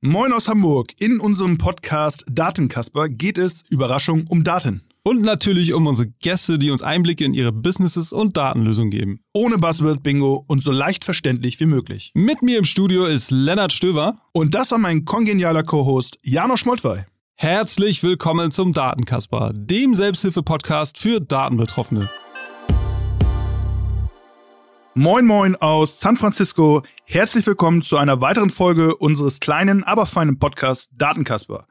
Moin aus Hamburg. In unserem Podcast Datenkasper geht es, Überraschung, um Daten. Und natürlich um unsere Gäste, die uns Einblicke in ihre Businesses und Datenlösungen geben. Ohne Buzzword-Bingo und so leicht verständlich wie möglich. Mit mir im Studio ist Lennart Stöver. Und das war mein kongenialer Co-Host Janosch Moltwey. Herzlich willkommen zum Datenkasper, dem Selbsthilfe-Podcast für Datenbetroffene. Moin Moin aus San Francisco. Herzlich willkommen zu einer weiteren Folge unseres kleinen, aber feinen Podcasts Datenkasper.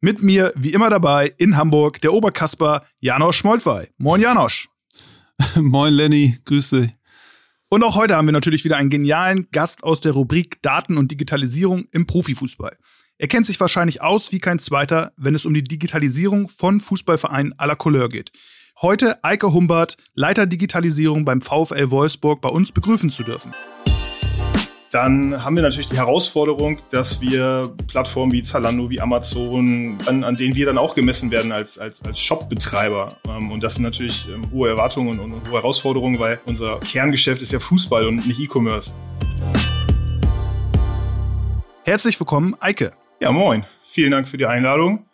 Mit mir, wie immer dabei, in Hamburg, der Oberkasper Janosch Schmoltwey. Moin Janosch. Moin Lenny, grüß dich. Und auch heute haben wir natürlich wieder einen genialen Gast aus der Rubrik Daten und Digitalisierung im Profifußball. Er kennt sich wahrscheinlich aus wie kein zweiter, wenn es um die Digitalisierung von Fußballvereinen à la Couleur geht. Heute Eike Humbert, Leiter Digitalisierung beim VfL Wolfsburg, bei uns begrüßen zu dürfen. Dann haben wir natürlich die Herausforderung, dass wir Plattformen wie Zalando, wie Amazon, an, an denen wir dann auch gemessen werden als, als, als Shop-Betreiber. Ähm, und das sind natürlich ähm, hohe Erwartungen und, und hohe Herausforderungen, weil unser Kerngeschäft ist ja Fußball und nicht E-Commerce. Herzlich willkommen, Eike. Ja, moin. Vielen Dank für die Einladung.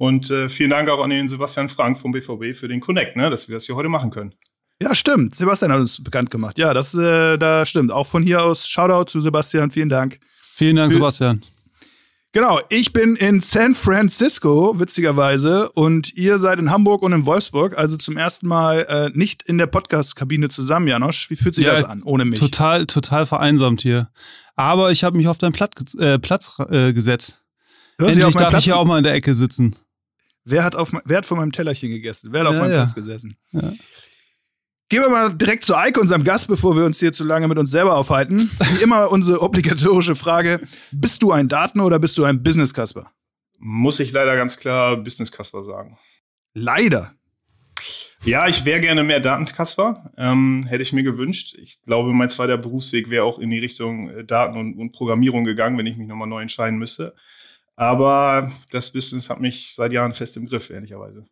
Und äh, vielen Dank auch an den Sebastian Frank vom BVB für den Connect, ne, dass wir das hier heute machen können. Ja, stimmt. Sebastian hat uns bekannt gemacht. Ja, das äh, da stimmt. Auch von hier aus Shoutout zu Sebastian. Vielen Dank. Vielen Dank, für Sebastian. Genau, ich bin in San Francisco, witzigerweise, und ihr seid in Hamburg und in Wolfsburg, also zum ersten Mal äh, nicht in der Podcast-Kabine zusammen, Janosch. Wie fühlt sich ja, das an, ohne mich? Total, total vereinsamt hier. Aber ich habe mich auf deinen Platz, äh, Platz äh, gesetzt. Endlich darf Platz ich hier auch mal in der Ecke sitzen. Wer hat, auf, wer hat von meinem Tellerchen gegessen? Wer hat ja, auf meinem ja. Platz gesessen? Ja. Gehen wir mal direkt zu Eike, unserem Gast, bevor wir uns hier zu lange mit uns selber aufhalten. Wie immer unsere obligatorische Frage: Bist du ein Daten- oder bist du ein Business-Kasper? Muss ich leider ganz klar Business-Kasper sagen. Leider. Ja, ich wäre gerne mehr Datenkasper. Ähm, hätte ich mir gewünscht. Ich glaube, mein zweiter Berufsweg wäre auch in die Richtung äh, Daten und, und Programmierung gegangen, wenn ich mich nochmal neu entscheiden müsste. Aber das Business hat mich seit Jahren fest im Griff, ehrlicherweise.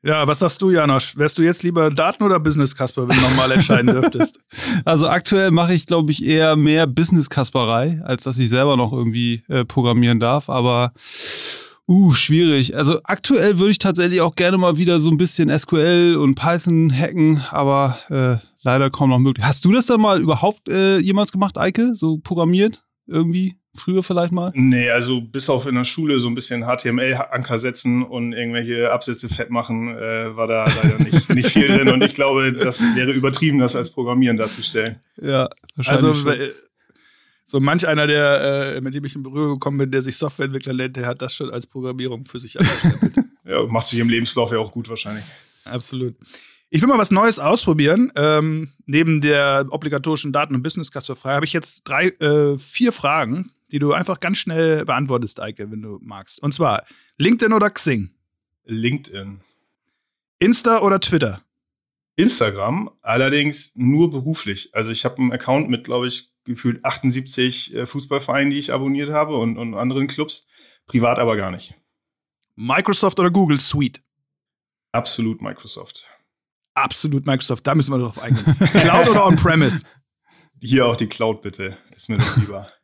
Ja, was sagst du, Janosch? Wärst du jetzt lieber Daten oder Business Kasper, wenn du nochmal entscheiden dürftest? Also aktuell mache ich, glaube ich, eher mehr Business Kasperei, als dass ich selber noch irgendwie äh, programmieren darf. Aber uh, schwierig. Also aktuell würde ich tatsächlich auch gerne mal wieder so ein bisschen SQL und Python hacken, aber äh, leider kaum noch möglich. Hast du das dann mal überhaupt äh, jemals gemacht, Eike? So programmiert irgendwie? Früher vielleicht mal? Nee, also bis auf in der Schule so ein bisschen HTML-Anker setzen und irgendwelche Absätze fett machen, äh, war da leider nicht, nicht viel drin. Und ich glaube, das wäre übertrieben, das als Programmieren darzustellen. Ja, wahrscheinlich. Also, schon. so manch einer, der, äh, mit dem ich in Berührung gekommen bin, der sich Softwareentwickler nennt, der hat das schon als Programmierung für sich abgestempelt. ja, macht sich im Lebenslauf ja auch gut wahrscheinlich. Absolut. Ich will mal was Neues ausprobieren. Ähm, neben der obligatorischen Daten- und Business-Kasperfrage habe ich jetzt drei, äh, vier Fragen, die du einfach ganz schnell beantwortest, Eike, wenn du magst. Und zwar LinkedIn oder Xing? LinkedIn. Insta oder Twitter? Instagram, allerdings nur beruflich. Also ich habe einen Account mit, glaube ich, gefühlt 78 äh, Fußballvereinen, die ich abonniert habe und, und anderen Clubs. Privat aber gar nicht. Microsoft oder Google Suite? Absolut Microsoft. Absolut Microsoft, da müssen wir drauf eingehen. Cloud oder On-Premise? Hier auch die Cloud bitte. Ist mir doch lieber.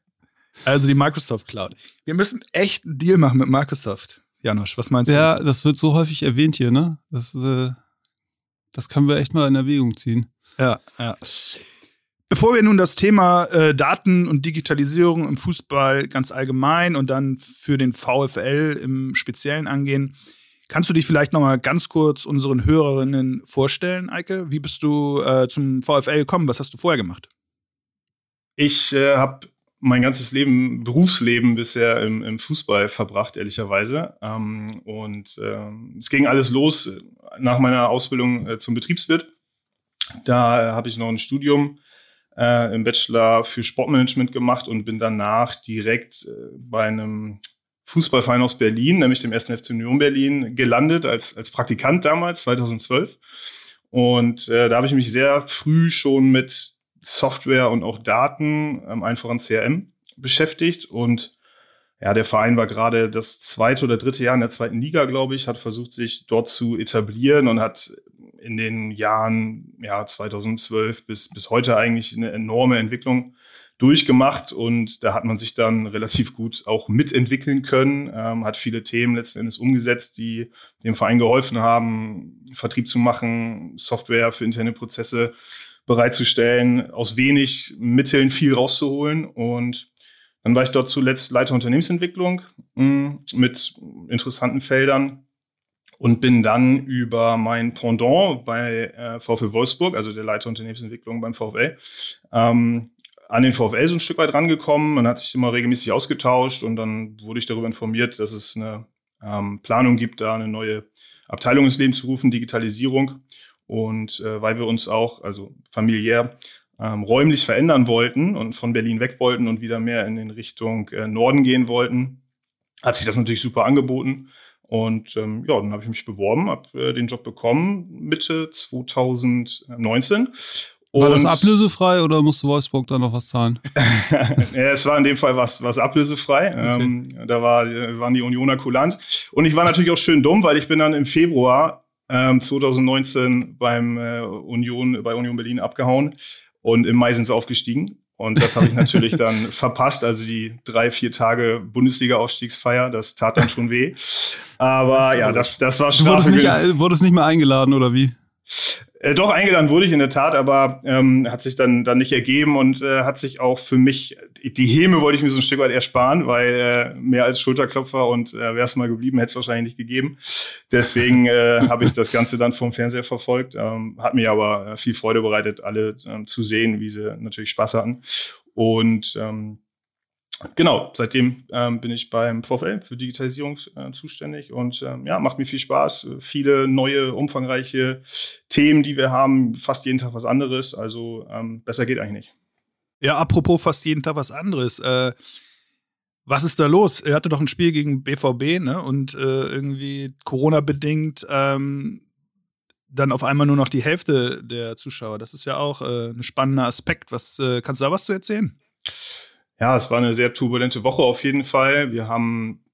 Also die Microsoft Cloud. Wir müssen echt einen Deal machen mit Microsoft. Janosch, was meinst ja, du? Ja, das wird so häufig erwähnt hier, ne? Das, äh, das können wir echt mal in Erwägung ziehen. Ja, ja. Bevor wir nun das Thema äh, Daten und Digitalisierung im Fußball ganz allgemein und dann für den VfL im Speziellen angehen, kannst du dich vielleicht noch mal ganz kurz unseren Hörerinnen vorstellen, Eike? Wie bist du äh, zum VfL gekommen? Was hast du vorher gemacht? Ich äh, habe mein ganzes Leben, Berufsleben bisher im, im Fußball verbracht, ehrlicherweise. Ähm, und ähm, es ging alles los nach meiner Ausbildung äh, zum Betriebswirt. Da äh, habe ich noch ein Studium äh, im Bachelor für Sportmanagement gemacht und bin danach direkt äh, bei einem Fußballverein aus Berlin, nämlich dem 1. FC Union Berlin, gelandet als, als Praktikant damals, 2012. Und äh, da habe ich mich sehr früh schon mit Software und auch Daten, ähm, einfach an CRM beschäftigt. Und ja, der Verein war gerade das zweite oder dritte Jahr in der zweiten Liga, glaube ich, hat versucht, sich dort zu etablieren und hat in den Jahren ja, 2012 bis, bis heute eigentlich eine enorme Entwicklung durchgemacht und da hat man sich dann relativ gut auch mitentwickeln können, ähm, hat viele Themen letzten Endes umgesetzt, die dem Verein geholfen haben, Vertrieb zu machen, Software für interne Prozesse bereitzustellen, aus wenig Mitteln viel rauszuholen und dann war ich dort zuletzt Leiter Unternehmensentwicklung mh, mm, mit interessanten Feldern und bin dann über mein Pendant bei äh, VfL Wolfsburg, also der Leiter Unternehmensentwicklung beim VfL, ähm, an den VfL so ein Stück weit rangekommen. Man hat sich immer regelmäßig ausgetauscht und dann wurde ich darüber informiert, dass es eine ähm, Planung gibt, da eine neue Abteilung ins Leben zu rufen, Digitalisierung. Und äh, weil wir uns auch, also familiär, ähm, räumlich verändern wollten und von Berlin weg wollten und wieder mehr in den Richtung äh, Norden gehen wollten, hat sich das natürlich super angeboten. Und ähm, ja, dann habe ich mich beworben, habe äh, den Job bekommen Mitte 2019 war das ablösefrei oder musste Wolfsburg da noch was zahlen? ja, es war in dem Fall was, was ablösefrei. Okay. Ähm, da war, waren die Unioner kulant. Und ich war natürlich auch schön dumm, weil ich bin dann im Februar ähm, 2019 beim äh, Union, bei Union Berlin abgehauen und im Mai sind sie aufgestiegen. Und das habe ich natürlich dann verpasst. Also die drei, vier Tage Bundesliga-Aufstiegsfeier, das tat dann schon weh. Aber ja, das, das war schon. Du wurdest nicht, wurdest nicht mehr eingeladen, oder wie? Äh, doch, eingeladen wurde ich in der Tat, aber ähm, hat sich dann, dann nicht ergeben und äh, hat sich auch für mich, die Häme wollte ich mir so ein Stück weit ersparen, weil äh, mehr als Schulterklopfer und äh, wäre es mal geblieben, hätte es wahrscheinlich nicht gegeben. Deswegen äh, habe ich das Ganze dann vom Fernseher verfolgt. Ähm, hat mir aber viel Freude bereitet, alle ähm, zu sehen, wie sie natürlich Spaß hatten. Und ähm, Genau, seitdem ähm, bin ich beim VfL für Digitalisierung äh, zuständig und ähm, ja, macht mir viel Spaß. Viele neue, umfangreiche Themen, die wir haben, fast jeden Tag was anderes. Also ähm, besser geht eigentlich nicht. Ja, apropos fast jeden Tag was anderes. Äh, was ist da los? Er hatte doch ein Spiel gegen BVB, ne? Und äh, irgendwie Corona-bedingt ähm, dann auf einmal nur noch die Hälfte der Zuschauer. Das ist ja auch äh, ein spannender Aspekt. Was äh, kannst du da was zu erzählen? Ja, es war eine sehr turbulente Woche auf jeden Fall. Wir haben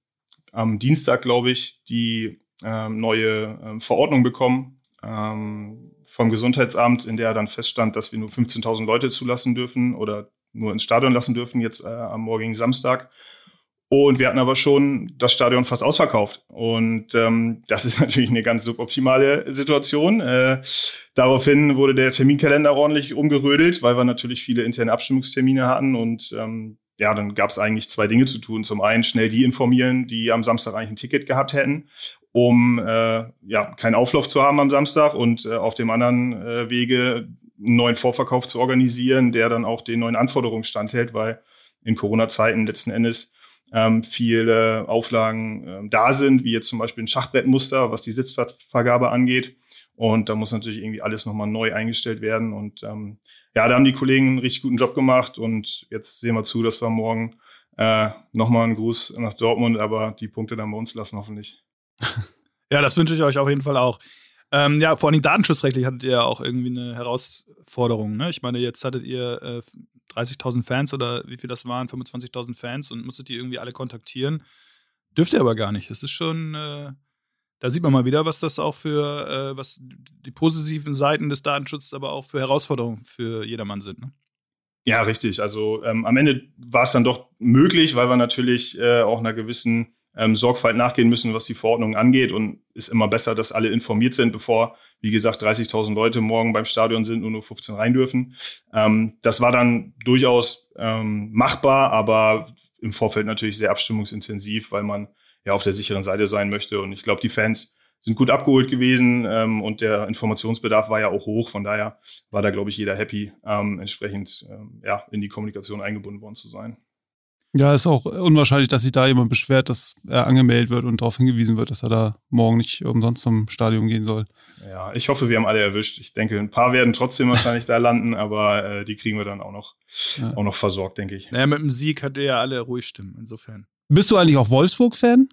am Dienstag, glaube ich, die ähm, neue ähm, Verordnung bekommen ähm, vom Gesundheitsamt, in der dann feststand, dass wir nur 15.000 Leute zulassen dürfen oder nur ins Stadion lassen dürfen, jetzt äh, am morgigen Samstag. Und wir hatten aber schon das Stadion fast ausverkauft. Und ähm, das ist natürlich eine ganz suboptimale Situation. Äh, daraufhin wurde der Terminkalender ordentlich umgerödelt, weil wir natürlich viele interne Abstimmungstermine hatten. Und ähm, ja, dann gab es eigentlich zwei Dinge zu tun. Zum einen schnell die informieren, die am Samstag eigentlich ein Ticket gehabt hätten, um äh, ja keinen Auflauf zu haben am Samstag und äh, auf dem anderen äh, Wege einen neuen Vorverkauf zu organisieren, der dann auch den neuen Anforderungen standhält, weil in Corona-Zeiten letzten Endes ähm, viele Auflagen ähm, da sind, wie jetzt zum Beispiel ein Schachbrettmuster, was die Sitzplatzvergabe angeht. Und da muss natürlich irgendwie alles nochmal neu eingestellt werden. Und ähm, ja, da haben die Kollegen einen richtig guten Job gemacht. Und jetzt sehen wir zu, dass wir morgen äh, nochmal einen Gruß nach Dortmund, aber die Punkte dann bei uns lassen hoffentlich. ja, das wünsche ich euch auf jeden Fall auch. Ähm, ja, vor allem datenschutzrechtlich hattet ihr ja auch irgendwie eine Herausforderung. Ne? Ich meine, jetzt hattet ihr äh, 30.000 Fans oder wie viel das waren, 25.000 Fans und musstet die irgendwie alle kontaktieren. Dürft ihr aber gar nicht. Das ist schon, äh, da sieht man mal wieder, was das auch für, äh, was die positiven Seiten des Datenschutzes, aber auch für Herausforderungen für jedermann sind. Ne? Ja, richtig. Also ähm, am Ende war es dann doch möglich, weil wir natürlich äh, auch einer gewissen ähm, Sorgfalt nachgehen müssen, was die Verordnung angeht. Und ist immer besser, dass alle informiert sind, bevor, wie gesagt, 30.000 Leute morgen beim Stadion sind und nur 15 rein dürfen. Ähm, das war dann durchaus ähm, machbar, aber im Vorfeld natürlich sehr abstimmungsintensiv, weil man ja auf der sicheren Seite sein möchte. Und ich glaube, die Fans sind gut abgeholt gewesen ähm, und der Informationsbedarf war ja auch hoch. Von daher war da, glaube ich, jeder happy, ähm, entsprechend ähm, ja, in die Kommunikation eingebunden worden zu sein. Ja, ist auch unwahrscheinlich, dass sich da jemand beschwert, dass er angemeldet wird und darauf hingewiesen wird, dass er da morgen nicht umsonst zum Stadion gehen soll. Ja, ich hoffe, wir haben alle erwischt. Ich denke, ein paar werden trotzdem wahrscheinlich da landen, aber äh, die kriegen wir dann auch noch, ja. auch noch versorgt, denke ich. Naja, mit dem Sieg hat er ja alle ruhig stimmen, insofern. Bist du eigentlich auch Wolfsburg-Fan?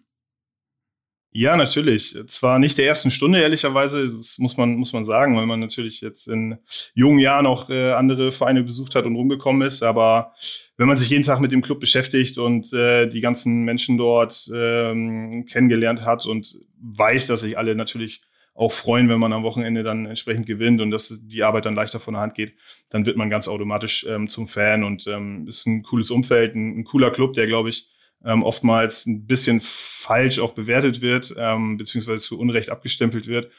Ja, natürlich. Zwar nicht der ersten Stunde, ehrlicherweise, das muss man, muss man sagen, weil man natürlich jetzt in jungen Jahren auch äh, andere Vereine besucht hat und rumgekommen ist. Aber wenn man sich jeden Tag mit dem Club beschäftigt und äh, die ganzen Menschen dort ähm, kennengelernt hat und weiß, dass sich alle natürlich auch freuen, wenn man am Wochenende dann entsprechend gewinnt und dass die Arbeit dann leichter von der Hand geht, dann wird man ganz automatisch ähm, zum Fan und ähm, ist ein cooles Umfeld, ein, ein cooler Club, der glaube ich ähm, oftmals ein bisschen falsch auch bewertet wird, ähm, beziehungsweise zu Unrecht abgestempelt wird.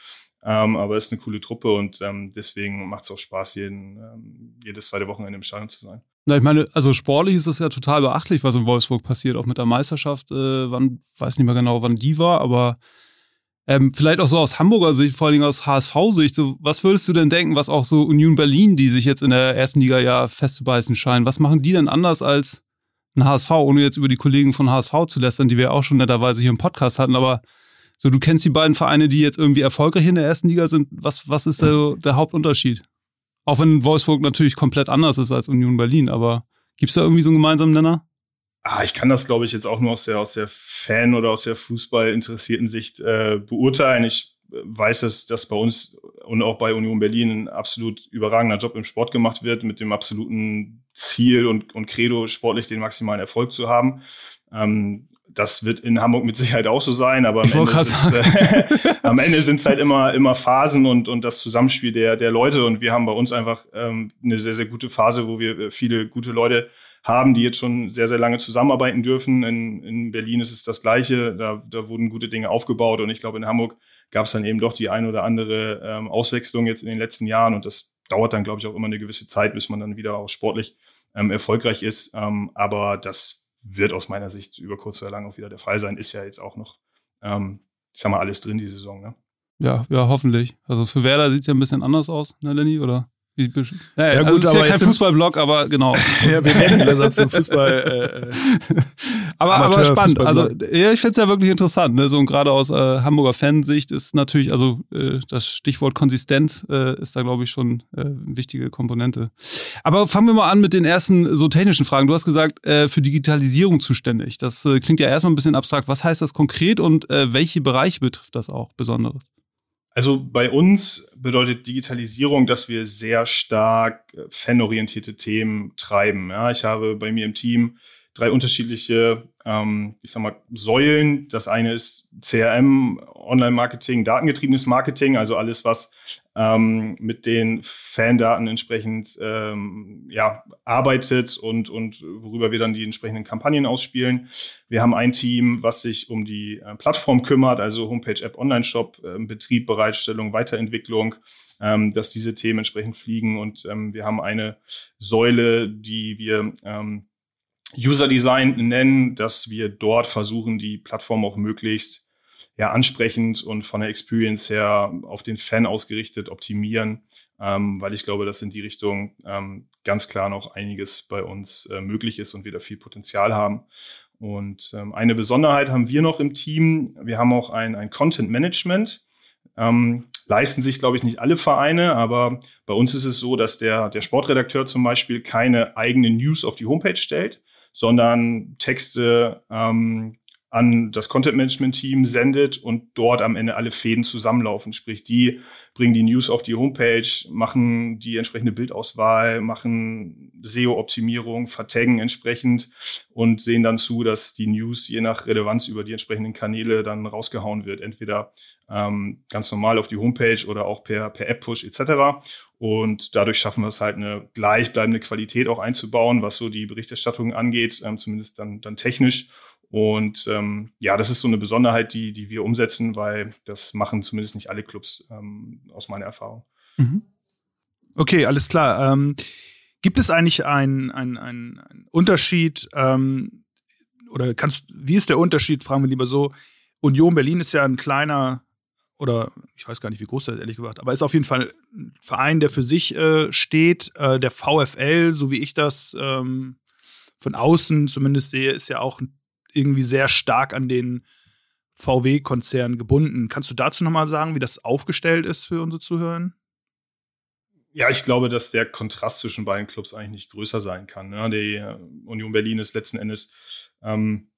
Ähm, aber es ist eine coole Truppe und ähm, deswegen macht es auch Spaß, jeden, ähm, jedes zweite Wochenende im Stadion zu sein. Na, ich meine, also sportlich ist es ja total beachtlich, was in Wolfsburg passiert, auch mit der Meisterschaft. Äh, wann, weiß nicht mehr genau, wann die war, aber ähm, vielleicht auch so aus Hamburger Sicht, vor Dingen aus HSV-Sicht. So, was würdest du denn denken, was auch so Union Berlin, die sich jetzt in der ersten Liga ja festzubeißen scheinen, was machen die denn anders als ein HSV, ohne jetzt über die Kollegen von HSV zu lästern, die wir auch schon netterweise hier im Podcast hatten, aber so, du kennst die beiden Vereine, die jetzt irgendwie erfolgreich in der ersten Liga sind. Was, was ist der, der Hauptunterschied? Auch wenn Wolfsburg natürlich komplett anders ist als Union Berlin, aber gibt es da irgendwie so einen gemeinsamen Nenner? Ah, ich kann das, glaube ich, jetzt auch nur aus der, aus der Fan- oder aus der Fußball-interessierten Sicht äh, beurteilen. Ich weiß, dass, dass bei uns und auch bei Union Berlin ein absolut überragender Job im Sport gemacht wird, mit dem absoluten Ziel und, und Credo, sportlich den maximalen Erfolg zu haben. Ähm, das wird in Hamburg mit Sicherheit auch so sein, aber am Ende, äh, am Ende sind es halt immer, immer Phasen und, und das Zusammenspiel der, der Leute. Und wir haben bei uns einfach ähm, eine sehr, sehr gute Phase, wo wir äh, viele gute Leute haben, die jetzt schon sehr, sehr lange zusammenarbeiten dürfen. In, in Berlin ist es das Gleiche. Da, da wurden gute Dinge aufgebaut. Und ich glaube, in Hamburg gab es dann eben doch die ein oder andere ähm, Auswechslung jetzt in den letzten Jahren. Und das dauert dann, glaube ich, auch immer eine gewisse Zeit, bis man dann wieder auch sportlich ähm, erfolgreich ist. Ähm, aber das wird aus meiner Sicht über kurz oder lang auch wieder der Fall sein. Ist ja jetzt auch noch, ähm, ich sag mal, alles drin die Saison. Ne? Ja, ja, hoffentlich. Also für Werder sieht es ja ein bisschen anders aus, ne, Lenny, oder? Ja, ja, gut, also ist ja kein Fußballblog, aber genau. ja, wir werden das zum Fußball. Äh, aber, aber spannend. Also ja, ich finde es ja wirklich interessant. Ne? So und gerade aus äh, Hamburger Fansicht ist natürlich, also äh, das Stichwort konsistent äh, ist da glaube ich schon äh, eine wichtige Komponente. Aber fangen wir mal an mit den ersten so technischen Fragen. Du hast gesagt, äh, für Digitalisierung zuständig. Das äh, klingt ja erstmal ein bisschen abstrakt. Was heißt das konkret und äh, welche Bereiche betrifft das auch besonderes? Also bei uns bedeutet Digitalisierung, dass wir sehr stark fanorientierte Themen treiben. Ja, ich habe bei mir im Team drei unterschiedliche, ähm, ich sag mal, Säulen. Das eine ist CRM, Online-Marketing, datengetriebenes Marketing, also alles, was ähm, mit den Fandaten entsprechend ähm, ja, arbeitet und, und worüber wir dann die entsprechenden Kampagnen ausspielen. Wir haben ein Team, was sich um die äh, Plattform kümmert, also Homepage, App, Online-Shop, äh, Betrieb, Bereitstellung, Weiterentwicklung, ähm, dass diese Themen entsprechend fliegen. Und ähm, wir haben eine Säule, die wir ähm, User Design nennen, dass wir dort versuchen, die Plattform auch möglichst ja, ansprechend und von der Experience her auf den Fan ausgerichtet optimieren, ähm, weil ich glaube, dass in die Richtung ähm, ganz klar noch einiges bei uns äh, möglich ist und wir da viel Potenzial haben. Und ähm, eine Besonderheit haben wir noch im Team. Wir haben auch ein, ein Content Management. Ähm, leisten sich, glaube ich, nicht alle Vereine, aber bei uns ist es so, dass der, der Sportredakteur zum Beispiel keine eigene News auf die Homepage stellt, sondern Texte ähm, an das Content Management Team sendet und dort am Ende alle Fäden zusammenlaufen. Sprich, die bringen die News auf die Homepage, machen die entsprechende Bildauswahl, machen SEO-Optimierung, vertaggen entsprechend und sehen dann zu, dass die News je nach Relevanz über die entsprechenden Kanäle dann rausgehauen wird. Entweder ähm, ganz normal auf die Homepage oder auch per, per App-Push etc. Und dadurch schaffen wir es halt eine gleichbleibende Qualität auch einzubauen, was so die Berichterstattung angeht, ähm, zumindest dann, dann technisch. Und ähm, ja, das ist so eine Besonderheit, die, die wir umsetzen, weil das machen zumindest nicht alle Clubs ähm, aus meiner Erfahrung. Mhm. Okay, alles klar. Ähm, gibt es eigentlich einen ein, ein Unterschied ähm, oder kannst, wie ist der Unterschied, fragen wir lieber so, Union Berlin ist ja ein kleiner oder ich weiß gar nicht, wie groß der ist, ehrlich gesagt, aber ist auf jeden Fall ein Verein, der für sich äh, steht. Äh, der VfL, so wie ich das ähm, von außen zumindest sehe, ist ja auch irgendwie sehr stark an den VW-Konzern gebunden. Kannst du dazu nochmal sagen, wie das aufgestellt ist für unsere Zuhörer? Ja, ich glaube, dass der Kontrast zwischen beiden Clubs eigentlich nicht größer sein kann. Ne? Die äh, Union Berlin ist letzten Endes ähm,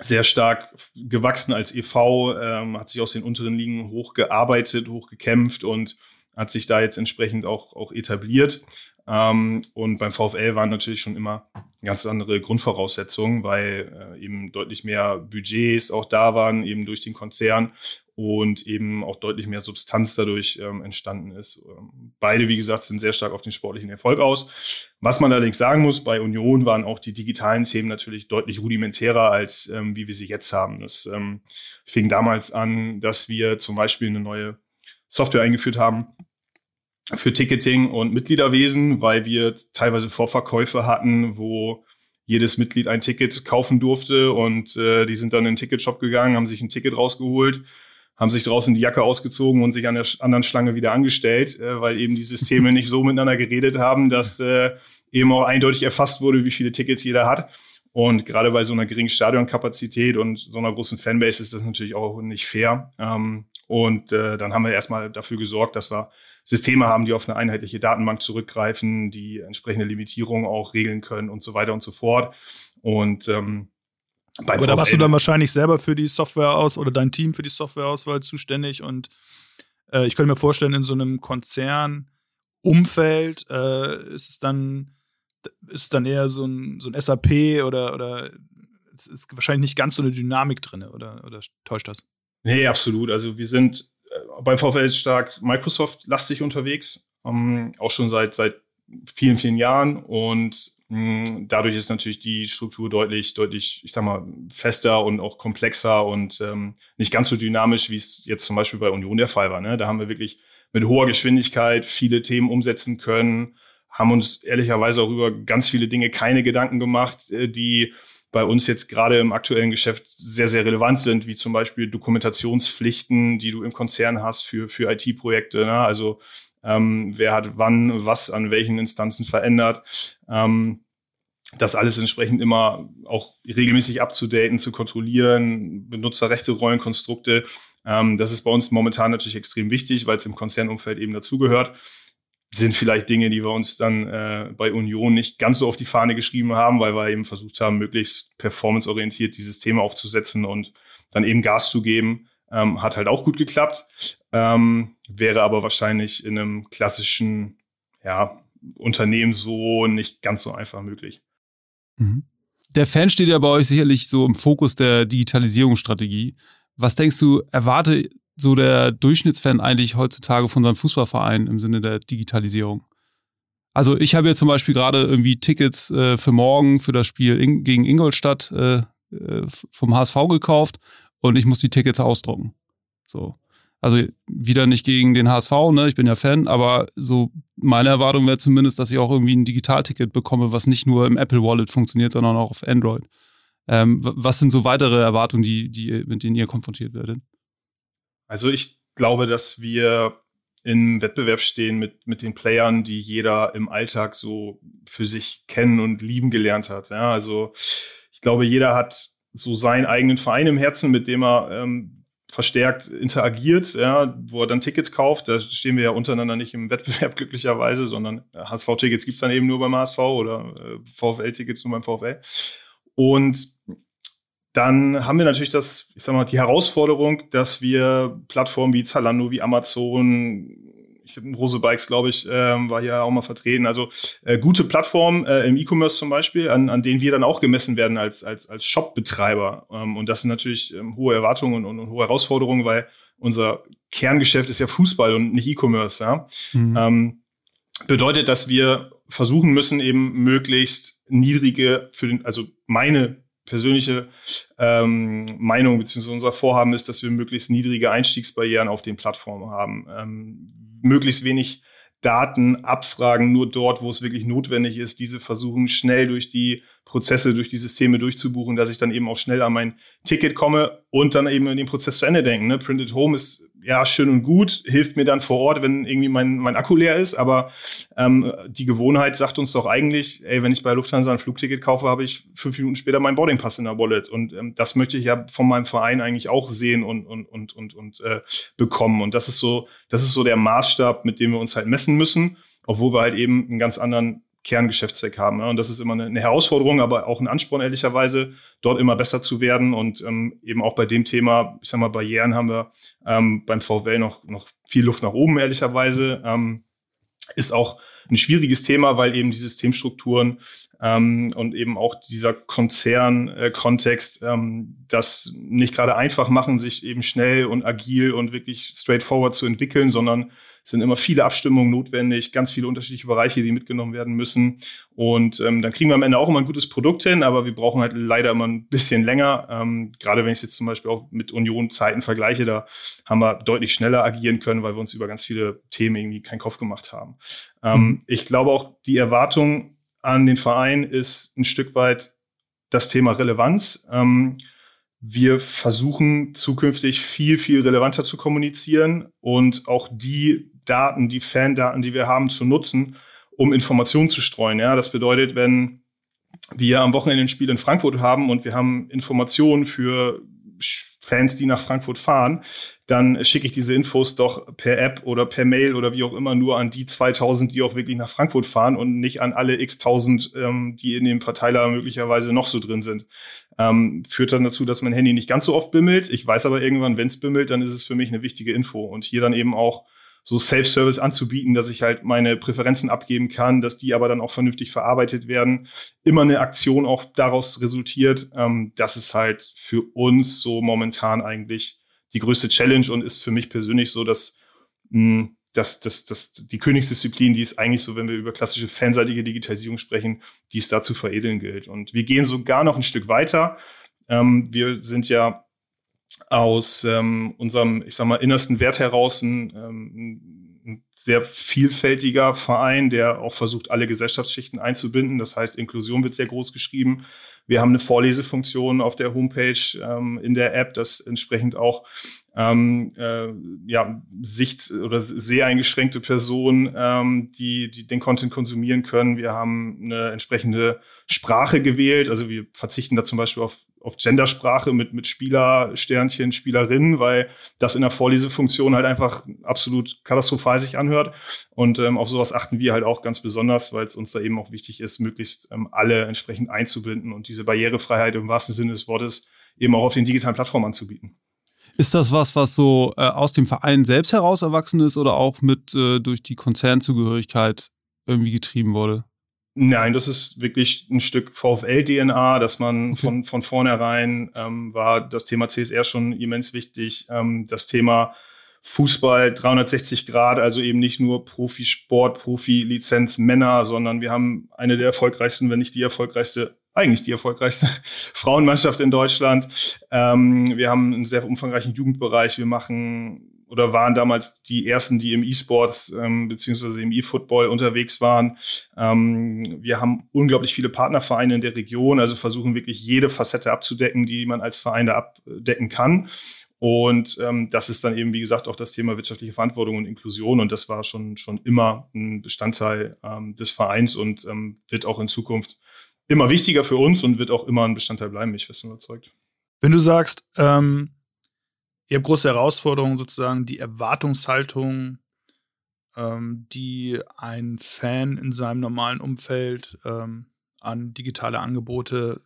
sehr stark gewachsen als EV, ähm, hat sich aus den unteren Ligen hochgearbeitet, hochgekämpft und hat sich da jetzt entsprechend auch, auch etabliert. Ähm, und beim VfL waren natürlich schon immer ganz andere Grundvoraussetzungen, weil äh, eben deutlich mehr Budgets auch da waren, eben durch den Konzern und eben auch deutlich mehr Substanz dadurch ähm, entstanden ist. Ähm, beide, wie gesagt, sind sehr stark auf den sportlichen Erfolg aus. Was man allerdings sagen muss, bei Union waren auch die digitalen Themen natürlich deutlich rudimentärer, als ähm, wie wir sie jetzt haben. Das ähm, fing damals an, dass wir zum Beispiel eine neue Software eingeführt haben für Ticketing und Mitgliederwesen, weil wir teilweise Vorverkäufe hatten, wo jedes Mitglied ein Ticket kaufen durfte und äh, die sind dann in den Ticketshop gegangen, haben sich ein Ticket rausgeholt haben sich draußen die Jacke ausgezogen und sich an der anderen Schlange wieder angestellt, äh, weil eben die Systeme nicht so miteinander geredet haben, dass äh, eben auch eindeutig erfasst wurde, wie viele Tickets jeder hat. Und gerade bei so einer geringen Stadionkapazität und so einer großen Fanbase ist das natürlich auch nicht fair. Ähm, und äh, dann haben wir erstmal dafür gesorgt, dass wir Systeme haben, die auf eine einheitliche Datenbank zurückgreifen, die entsprechende Limitierungen auch regeln können und so weiter und so fort. Und ähm, aber da warst du dann wahrscheinlich selber für die Software aus oder dein Team für die Softwareauswahl zuständig und äh, ich könnte mir vorstellen, in so einem Konzernumfeld äh, ist es dann ist dann eher so ein, so ein SAP oder, oder es ist wahrscheinlich nicht ganz so eine Dynamik drin, oder, oder täuscht das? Nee, absolut. Also wir sind beim VfL stark Microsoft-lastig unterwegs, ähm, auch schon seit, seit vielen, vielen Jahren und hm, dadurch ist natürlich die Struktur deutlich, deutlich, ich sag mal, fester und auch komplexer und ähm, nicht ganz so dynamisch, wie es jetzt zum Beispiel bei Union der Fall war. Ne? Da haben wir wirklich mit hoher Geschwindigkeit viele Themen umsetzen können, haben uns ehrlicherweise auch über ganz viele Dinge keine Gedanken gemacht, äh, die bei uns jetzt gerade im aktuellen Geschäft sehr, sehr relevant sind, wie zum Beispiel Dokumentationspflichten, die du im Konzern hast für, für IT-Projekte. Ne? Also ähm, wer hat wann was an welchen Instanzen verändert. Ähm, das alles entsprechend immer auch regelmäßig abzudaten, zu kontrollieren, Benutzerrechte, Rollenkonstrukte. Ähm, das ist bei uns momentan natürlich extrem wichtig, weil es im Konzernumfeld eben dazugehört. Sind vielleicht Dinge, die wir uns dann äh, bei Union nicht ganz so auf die Fahne geschrieben haben, weil wir eben versucht haben, möglichst performanceorientiert die Systeme aufzusetzen und dann eben Gas zu geben. Ähm, hat halt auch gut geklappt. Ähm, wäre aber wahrscheinlich in einem klassischen ja, Unternehmen so nicht ganz so einfach möglich. Mhm. Der Fan steht ja bei euch sicherlich so im Fokus der Digitalisierungsstrategie. Was denkst du, erwarte so der Durchschnittsfan eigentlich heutzutage von seinem Fußballverein im Sinne der Digitalisierung? Also ich habe ja zum Beispiel gerade irgendwie Tickets äh, für morgen für das Spiel in, gegen Ingolstadt äh, äh vom HSV gekauft und ich muss die Tickets ausdrucken. So. Also wieder nicht gegen den HSV, ne? Ich bin ja Fan, aber so meine Erwartung wäre zumindest, dass ich auch irgendwie ein Digitalticket bekomme, was nicht nur im Apple Wallet funktioniert, sondern auch auf Android. Ähm, was sind so weitere Erwartungen, die, die, mit denen ihr konfrontiert werdet? Also ich glaube, dass wir im Wettbewerb stehen mit, mit den Playern, die jeder im Alltag so für sich kennen und lieben gelernt hat. Ja, also ich glaube, jeder hat so seinen eigenen Verein im Herzen, mit dem er ähm, verstärkt interagiert, ja, wo er dann Tickets kauft. Da stehen wir ja untereinander nicht im Wettbewerb glücklicherweise, sondern HSV-Tickets gibt's dann eben nur beim HSV oder äh, VfL-Tickets nur beim VfL. Und dann haben wir natürlich das, ich sag mal, die Herausforderung, dass wir Plattformen wie Zalando, wie Amazon, ich habe Rose Bikes, glaube ich, ähm, war ja auch mal vertreten. Also äh, gute Plattformen äh, im E-Commerce zum Beispiel, an, an denen wir dann auch gemessen werden als, als, als Shop-Betreiber. Ähm, und das sind natürlich ähm, hohe Erwartungen und, und, hohe Herausforderungen, weil unser Kerngeschäft ist ja Fußball und nicht E-Commerce. Ja? Mhm. Ähm, bedeutet, dass wir versuchen müssen, eben möglichst niedrige, für den, also meine persönliche ähm, Meinung beziehungsweise unser Vorhaben ist, dass wir möglichst niedrige Einstiegsbarrieren auf den Plattformen haben. Ähm, möglichst wenig Daten abfragen, nur dort, wo es wirklich notwendig ist, diese versuchen schnell durch die Prozesse, durch die Systeme durchzubuchen, dass ich dann eben auch schnell an mein Ticket komme und dann eben in den Prozess zu Ende denken. Ne? Printed Home ist ja schön und gut, hilft mir dann vor Ort, wenn irgendwie mein, mein Akku leer ist, aber ähm, die Gewohnheit sagt uns doch eigentlich, ey, wenn ich bei Lufthansa ein Flugticket kaufe, habe ich fünf Minuten später meinen Boardingpass in der Wallet und ähm, das möchte ich ja von meinem Verein eigentlich auch sehen und und und und und äh, bekommen und das ist so, das ist so der Maßstab, mit dem wir uns halt messen müssen, obwohl wir halt eben einen ganz anderen Kerngeschäftszweck haben. Und das ist immer eine, Herausforderung, aber auch ein Ansporn, ehrlicherweise, dort immer besser zu werden. Und ähm, eben auch bei dem Thema, ich sag mal, Barrieren haben wir ähm, beim VW noch, noch viel Luft nach oben, ehrlicherweise. Ähm, ist auch ein schwieriges Thema, weil eben die Systemstrukturen ähm, und eben auch dieser Konzern-Kontext ähm, das nicht gerade einfach machen, sich eben schnell und agil und wirklich straightforward zu entwickeln, sondern es sind immer viele Abstimmungen notwendig, ganz viele unterschiedliche Bereiche, die mitgenommen werden müssen. Und ähm, dann kriegen wir am Ende auch immer ein gutes Produkt hin, aber wir brauchen halt leider immer ein bisschen länger. Ähm, gerade wenn ich es jetzt zum Beispiel auch mit Union-Zeiten vergleiche, da haben wir deutlich schneller agieren können, weil wir uns über ganz viele Themen irgendwie keinen Kopf gemacht haben. Ähm, mhm. Ich glaube auch, die Erwartung an den Verein ist ein Stück weit das Thema Relevanz. Ähm, wir versuchen zukünftig viel, viel relevanter zu kommunizieren und auch die Daten, die Fan-Daten, die wir haben, zu nutzen, um Informationen zu streuen. Ja, das bedeutet, wenn wir am Wochenende ein Spiel in Frankfurt haben und wir haben Informationen für Fans, die nach Frankfurt fahren, dann schicke ich diese Infos doch per App oder per Mail oder wie auch immer nur an die 2000, die auch wirklich nach Frankfurt fahren und nicht an alle x tausend, ähm, die in dem Verteiler möglicherweise noch so drin sind. Ähm, führt dann dazu, dass mein Handy nicht ganz so oft bimmelt. Ich weiß aber irgendwann, wenn es bimmelt, dann ist es für mich eine wichtige Info. Und hier dann eben auch so Self-Service anzubieten, dass ich halt meine Präferenzen abgeben kann, dass die aber dann auch vernünftig verarbeitet werden, immer eine Aktion auch daraus resultiert. Ähm, das ist halt für uns so momentan eigentlich die größte Challenge und ist für mich persönlich so, dass mh, hm, dass, dass, dass die Königsdisziplin, die ist eigentlich so, wenn wir über klassische fanseitige Digitalisierung sprechen, die es da zu veredeln gilt. Und wir gehen sogar noch ein Stück weiter. Ähm, wir sind ja aus ähm, unserem, ich sag mal, innersten Wert heraus ein, ähm, ein sehr vielfältiger Verein, der auch versucht, alle Gesellschaftsschichten einzubinden. Das heißt, Inklusion wird sehr groß geschrieben. Wir haben eine Vorlesefunktion auf der Homepage ähm, in der App, das entsprechend auch ähm, äh, ja, Sicht- oder seheingeschränkte Personen, ähm, die, die den Content konsumieren können. Wir haben eine entsprechende Sprache gewählt. Also wir verzichten da zum Beispiel auf auf Gendersprache mit, mit Spieler, Spielerinnen, weil das in der Vorlesefunktion halt einfach absolut katastrophal sich anhört. Und ähm, auf sowas achten wir halt auch ganz besonders, weil es uns da eben auch wichtig ist, möglichst ähm, alle entsprechend einzubinden und diese Barrierefreiheit im wahrsten Sinne des Wortes eben auch auf den digitalen Plattformen anzubieten. Ist das was, was so äh, aus dem Verein selbst heraus erwachsen ist oder auch mit äh, durch die Konzernzugehörigkeit irgendwie getrieben wurde? Nein, das ist wirklich ein Stück VfL-DNA, dass man von, von vornherein ähm, war das Thema CSR schon immens wichtig. Ähm, das Thema Fußball 360 Grad, also eben nicht nur Profisport, Profi-Lizenz Männer, sondern wir haben eine der erfolgreichsten, wenn nicht die erfolgreichste, eigentlich die erfolgreichste Frauenmannschaft in Deutschland. Ähm, wir haben einen sehr umfangreichen Jugendbereich. Wir machen oder waren damals die ersten, die im E-Sports ähm, beziehungsweise im E-Football unterwegs waren. Ähm, wir haben unglaublich viele Partnervereine in der Region, also versuchen wirklich jede Facette abzudecken, die man als Verein da abdecken kann. Und ähm, das ist dann eben, wie gesagt, auch das Thema wirtschaftliche Verantwortung und Inklusion. Und das war schon, schon immer ein Bestandteil ähm, des Vereins und ähm, wird auch in Zukunft immer wichtiger für uns und wird auch immer ein Bestandteil bleiben, ich bin überzeugt. Wenn du sagst, ähm, ihr habt große Herausforderungen, sozusagen die Erwartungshaltung, ähm, die ein Fan in seinem normalen Umfeld ähm, an digitale Angebote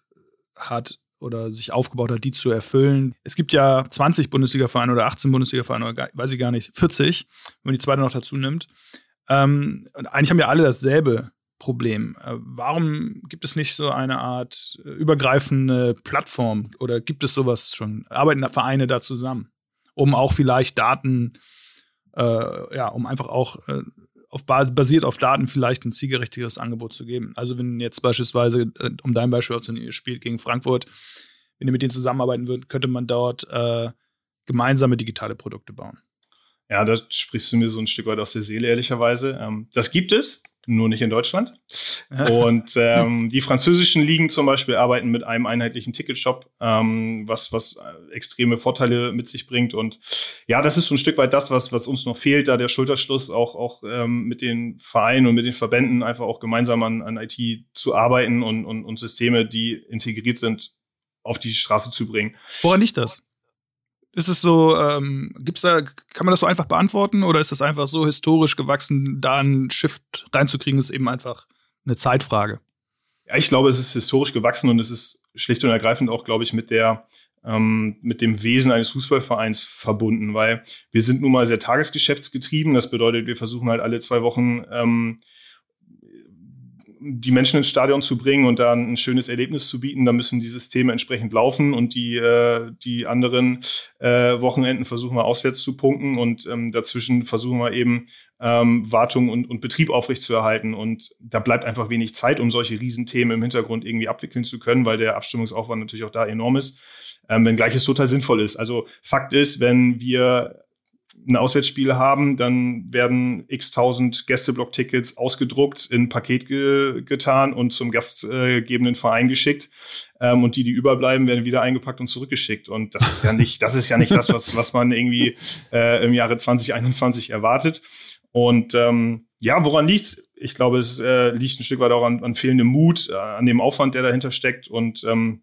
hat oder sich aufgebaut hat, die zu erfüllen. Es gibt ja 20 Bundesliga-Vereine oder 18 Bundesliga-Vereine oder weiß ich gar nicht, 40, wenn man die zweite noch dazu nimmt. Ähm, und eigentlich haben ja alle dasselbe Problem. Äh, warum gibt es nicht so eine Art äh, übergreifende Plattform oder gibt es sowas schon? Arbeiten Vereine da zusammen? Um auch vielleicht Daten, äh, ja, um einfach auch äh, auf Basis, basiert auf Daten vielleicht ein zielgerichteres Angebot zu geben. Also wenn jetzt beispielsweise, äh, um dein Beispiel auszunehmen, ihr spielt gegen Frankfurt, wenn ihr mit denen zusammenarbeiten würdet, könnte man dort äh, gemeinsame digitale Produkte bauen. Ja, da sprichst du mir so ein Stück weit aus der Seele, ehrlicherweise. Ähm, das gibt es nur nicht in Deutschland. Und ähm, die französischen Ligen zum Beispiel arbeiten mit einem einheitlichen Ticketshop, ähm, was, was extreme Vorteile mit sich bringt. Und ja, das ist so ein Stück weit das, was, was uns noch fehlt, da der Schulterschluss auch, auch ähm, mit den Vereinen und mit den Verbänden einfach auch gemeinsam an, an IT zu arbeiten und, und, und Systeme, die integriert sind, auf die Straße zu bringen. Woran liegt das? Ist es so, ähm, gibt's da, kann man das so einfach beantworten oder ist das einfach so historisch gewachsen, da einen Shift reinzukriegen, ist eben einfach eine Zeitfrage? Ja, ich glaube, es ist historisch gewachsen und es ist schlicht und ergreifend auch, glaube ich, mit der ähm, mit dem Wesen eines Fußballvereins verbunden, weil wir sind nun mal sehr tagesgeschäftsgetrieben. Das bedeutet, wir versuchen halt alle zwei Wochen ähm, die Menschen ins Stadion zu bringen und dann ein schönes Erlebnis zu bieten, da müssen die Systeme entsprechend laufen und die, äh, die anderen äh, Wochenenden versuchen wir auswärts zu punkten und ähm, dazwischen versuchen wir eben ähm, Wartung und, und Betrieb aufrechtzuerhalten. Und da bleibt einfach wenig Zeit, um solche Riesenthemen im Hintergrund irgendwie abwickeln zu können, weil der Abstimmungsaufwand natürlich auch da enorm ist, ähm, wenn gleiches total sinnvoll ist. Also Fakt ist, wenn wir ein Auswärtsspiel haben, dann werden x tausend Gästeblock-Tickets ausgedruckt, in ein Paket ge getan und zum gastgebenden Verein geschickt. Ähm, und die, die überbleiben, werden wieder eingepackt und zurückgeschickt. Und das ist ja nicht, das ist ja nicht das, was, was man irgendwie äh, im Jahre 2021 erwartet. Und ähm, ja, woran liegt's? Ich glaube, es äh, liegt ein Stück weit auch an, an fehlendem Mut, äh, an dem Aufwand, der dahinter steckt und ähm,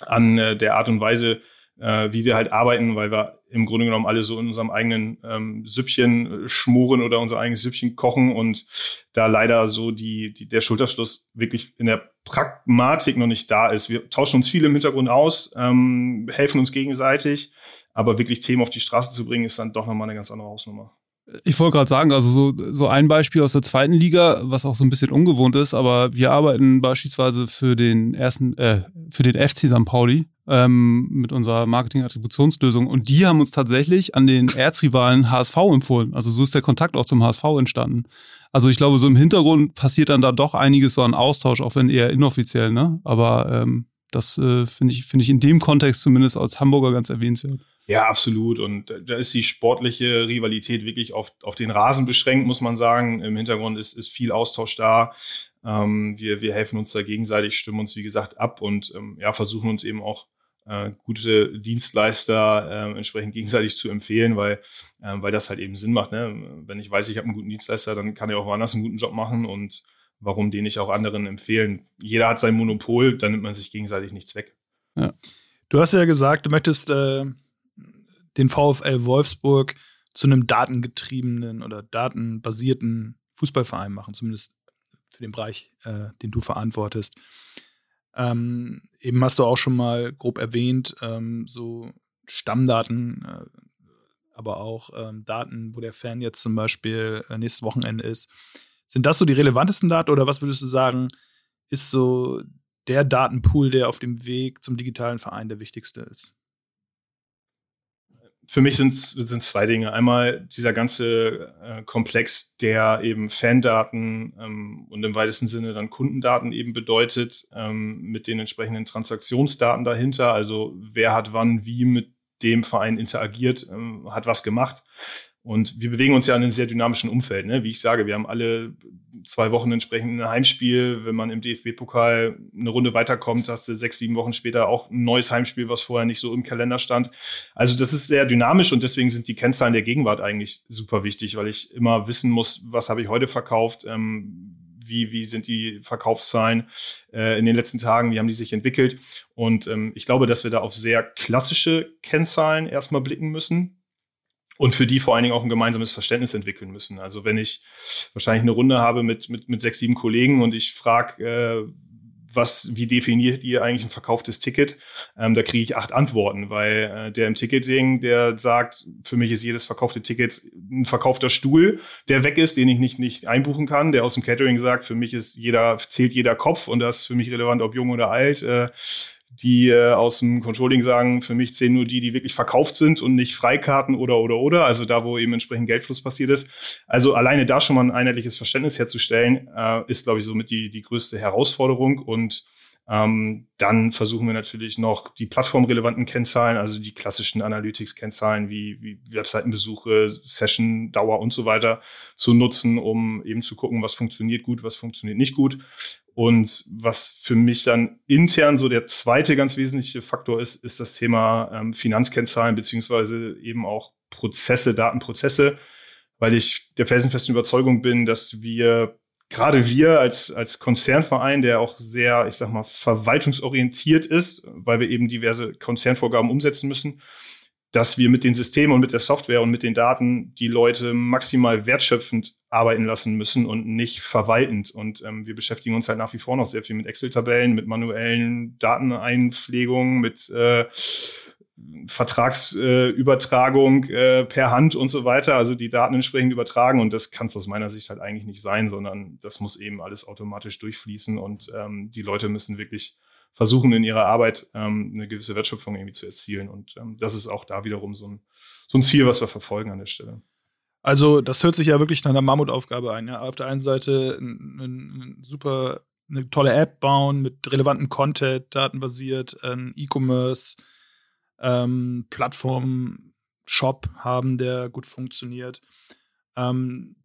an äh, der Art und Weise, äh, wie wir halt arbeiten, weil wir im Grunde genommen alle so in unserem eigenen ähm, Süppchen äh, schmoren oder unser eigenes Süppchen kochen und da leider so die, die, der Schulterschluss wirklich in der Pragmatik noch nicht da ist. Wir tauschen uns viel im Hintergrund aus, ähm, helfen uns gegenseitig, aber wirklich Themen auf die Straße zu bringen, ist dann doch nochmal eine ganz andere Hausnummer. Ich wollte gerade sagen, also so, so ein Beispiel aus der zweiten Liga, was auch so ein bisschen ungewohnt ist, aber wir arbeiten beispielsweise für den ersten, äh, für den FC St. Pauli ähm, mit unserer Marketing-Attributionslösung und die haben uns tatsächlich an den Erzrivalen HSV empfohlen. Also so ist der Kontakt auch zum HSV entstanden. Also ich glaube, so im Hintergrund passiert dann da doch einiges so an Austausch, auch wenn eher inoffiziell, ne? Aber ähm, das äh, finde ich, finde ich in dem Kontext zumindest als Hamburger ganz erwähnenswert. Ja, absolut. Und da ist die sportliche Rivalität wirklich auf, auf den Rasen beschränkt, muss man sagen. Im Hintergrund ist, ist viel Austausch da. Ähm, wir, wir helfen uns da gegenseitig, stimmen uns, wie gesagt, ab und ähm, ja, versuchen uns eben auch äh, gute Dienstleister äh, entsprechend gegenseitig zu empfehlen, weil, äh, weil das halt eben Sinn macht. Ne? Wenn ich weiß, ich habe einen guten Dienstleister, dann kann er auch woanders einen guten Job machen und warum den nicht auch anderen empfehlen. Jeder hat sein Monopol, dann nimmt man sich gegenseitig nichts weg. Ja. Du hast ja gesagt, du möchtest äh, den VfL Wolfsburg zu einem datengetriebenen oder datenbasierten Fußballverein machen, zumindest für den Bereich, äh, den du verantwortest. Ähm, eben hast du auch schon mal grob erwähnt, ähm, so Stammdaten, äh, aber auch ähm, Daten, wo der Fan jetzt zum Beispiel äh, nächstes Wochenende ist. Sind das so die relevantesten Daten oder was würdest du sagen, ist so der Datenpool, der auf dem Weg zum digitalen Verein der wichtigste ist? Für mich sind es zwei Dinge. Einmal dieser ganze äh, Komplex, der eben Fandaten ähm, und im weitesten Sinne dann Kundendaten eben bedeutet, ähm, mit den entsprechenden Transaktionsdaten dahinter. Also wer hat wann wie mit dem Verein interagiert, ähm, hat was gemacht. Und wir bewegen uns ja in einem sehr dynamischen Umfeld. Ne? Wie ich sage, wir haben alle zwei Wochen entsprechend ein Heimspiel. Wenn man im DFB-Pokal eine Runde weiterkommt, hast du sechs, sieben Wochen später auch ein neues Heimspiel, was vorher nicht so im Kalender stand. Also das ist sehr dynamisch und deswegen sind die Kennzahlen der Gegenwart eigentlich super wichtig, weil ich immer wissen muss, was habe ich heute verkauft, ähm, wie, wie sind die Verkaufszahlen äh, in den letzten Tagen, wie haben die sich entwickelt. Und ähm, ich glaube, dass wir da auf sehr klassische Kennzahlen erstmal blicken müssen und für die vor allen Dingen auch ein gemeinsames Verständnis entwickeln müssen. Also wenn ich wahrscheinlich eine Runde habe mit, mit, mit sechs, sieben Kollegen und ich frage, äh, was, wie definiert ihr eigentlich ein verkauftes Ticket? Ähm, da kriege ich acht Antworten, weil äh, der im Ticketing, der sagt, für mich ist jedes verkaufte Ticket ein verkaufter Stuhl, der weg ist, den ich nicht, nicht einbuchen kann. Der aus dem Catering sagt, für mich ist jeder, zählt jeder Kopf und das ist für mich relevant, ob jung oder alt. Äh, die äh, aus dem Controlling sagen, für mich zählen nur die, die wirklich verkauft sind und nicht Freikarten oder oder oder, also da, wo eben entsprechend Geldfluss passiert ist. Also alleine da schon mal ein einheitliches Verständnis herzustellen, äh, ist, glaube ich, somit die, die größte Herausforderung. Und ähm, dann versuchen wir natürlich noch die plattformrelevanten Kennzahlen, also die klassischen Analytics-Kennzahlen wie, wie Webseitenbesuche, Session-Dauer und so weiter zu nutzen, um eben zu gucken, was funktioniert gut, was funktioniert nicht gut. Und was für mich dann intern so der zweite ganz wesentliche Faktor ist, ist das Thema ähm, Finanzkennzahlen beziehungsweise eben auch Prozesse, Datenprozesse, weil ich der felsenfesten Überzeugung bin, dass wir gerade wir als, als Konzernverein, der auch sehr, ich sag mal, verwaltungsorientiert ist, weil wir eben diverse Konzernvorgaben umsetzen müssen, dass wir mit den Systemen und mit der Software und mit den Daten die Leute maximal wertschöpfend arbeiten lassen müssen und nicht verwaltend. Und ähm, wir beschäftigen uns halt nach wie vor noch sehr viel mit Excel-Tabellen, mit manuellen Dateneinpflegungen, mit äh, Vertragsübertragung äh, äh, per Hand und so weiter, also die Daten entsprechend übertragen und das kann es aus meiner Sicht halt eigentlich nicht sein, sondern das muss eben alles automatisch durchfließen und ähm, die Leute müssen wirklich versuchen in ihrer Arbeit ähm, eine gewisse Wertschöpfung irgendwie zu erzielen und ähm, das ist auch da wiederum so ein, so ein Ziel, was wir verfolgen an der Stelle. Also das hört sich ja wirklich nach einer Mammutaufgabe ein. Ja? Auf der einen Seite ein, ein, super eine tolle App bauen mit relevantem Content, datenbasiert, ein E-Commerce, ähm, Plattform, Shop haben, der gut funktioniert. Ähm,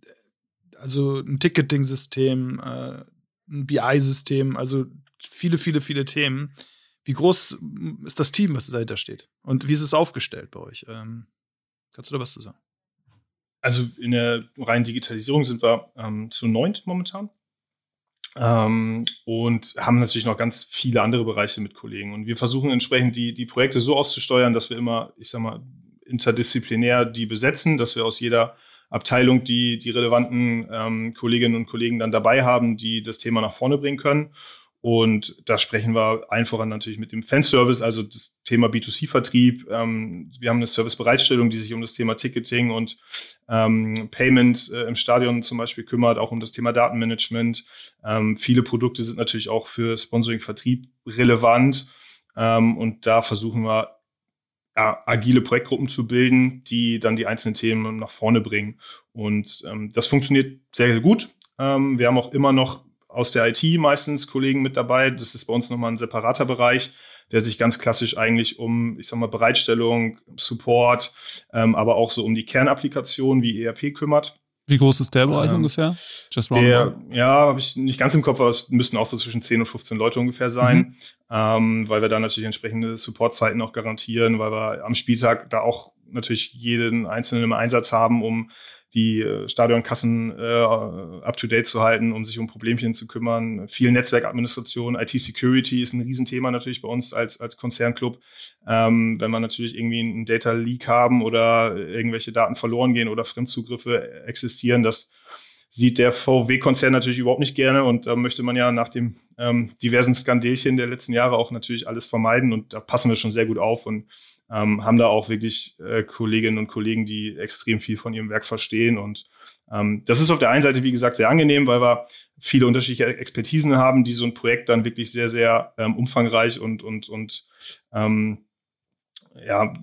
also ein Ticketing-System, äh, ein BI-System, also viele, viele, viele Themen. Wie groß ist das Team, was dahinter steht? Und wie ist es aufgestellt bei euch? Ähm, kannst du da was zu sagen? Also in der reinen Digitalisierung sind wir ähm, zu neunt momentan. Ähm, und haben natürlich noch ganz viele andere Bereiche mit Kollegen. Und wir versuchen entsprechend die, die Projekte so auszusteuern, dass wir immer, ich sag mal, interdisziplinär die besetzen, dass wir aus jeder Abteilung die, die relevanten ähm, Kolleginnen und Kollegen dann dabei haben, die das Thema nach vorne bringen können. Und da sprechen wir allen voran natürlich mit dem Fanservice, also das Thema B2C-Vertrieb. Ähm, wir haben eine Servicebereitstellung, die sich um das Thema Ticketing und ähm, Payment äh, im Stadion zum Beispiel kümmert, auch um das Thema Datenmanagement. Ähm, viele Produkte sind natürlich auch für Sponsoring-Vertrieb relevant. Ähm, und da versuchen wir ja, agile Projektgruppen zu bilden, die dann die einzelnen Themen nach vorne bringen. Und ähm, das funktioniert sehr, sehr gut. Ähm, wir haben auch immer noch aus der IT meistens Kollegen mit dabei. Das ist bei uns nochmal ein separater Bereich, der sich ganz klassisch eigentlich um, ich sag mal, Bereitstellung, Support, ähm, aber auch so um die Kernapplikation wie ERP kümmert. Wie groß ist der Bereich ähm, ungefähr? Just der, ja, habe ich nicht ganz im Kopf, aber es müssten auch so zwischen 10 und 15 Leute ungefähr sein, mhm. ähm, weil wir da natürlich entsprechende Supportzeiten auch garantieren, weil wir am Spieltag da auch natürlich jeden Einzelnen im Einsatz haben, um die äh, Stadionkassen äh, up-to-date zu halten, um sich um Problemchen zu kümmern. Viel Netzwerkadministration, IT-Security ist ein Riesenthema natürlich bei uns als, als Konzernclub. Ähm, wenn wir natürlich irgendwie einen Data Leak haben oder irgendwelche Daten verloren gehen oder Fremdzugriffe existieren, das sieht der VW-Konzern natürlich überhaupt nicht gerne und da möchte man ja nach dem ähm, diversen Skandelchen der letzten Jahre auch natürlich alles vermeiden und da passen wir schon sehr gut auf und ähm, haben da auch wirklich äh, Kolleginnen und Kollegen, die extrem viel von ihrem Werk verstehen. Und ähm, das ist auf der einen Seite, wie gesagt, sehr angenehm, weil wir viele unterschiedliche Expertisen haben, die so ein Projekt dann wirklich sehr, sehr ähm, umfangreich und, und, und ähm, ja,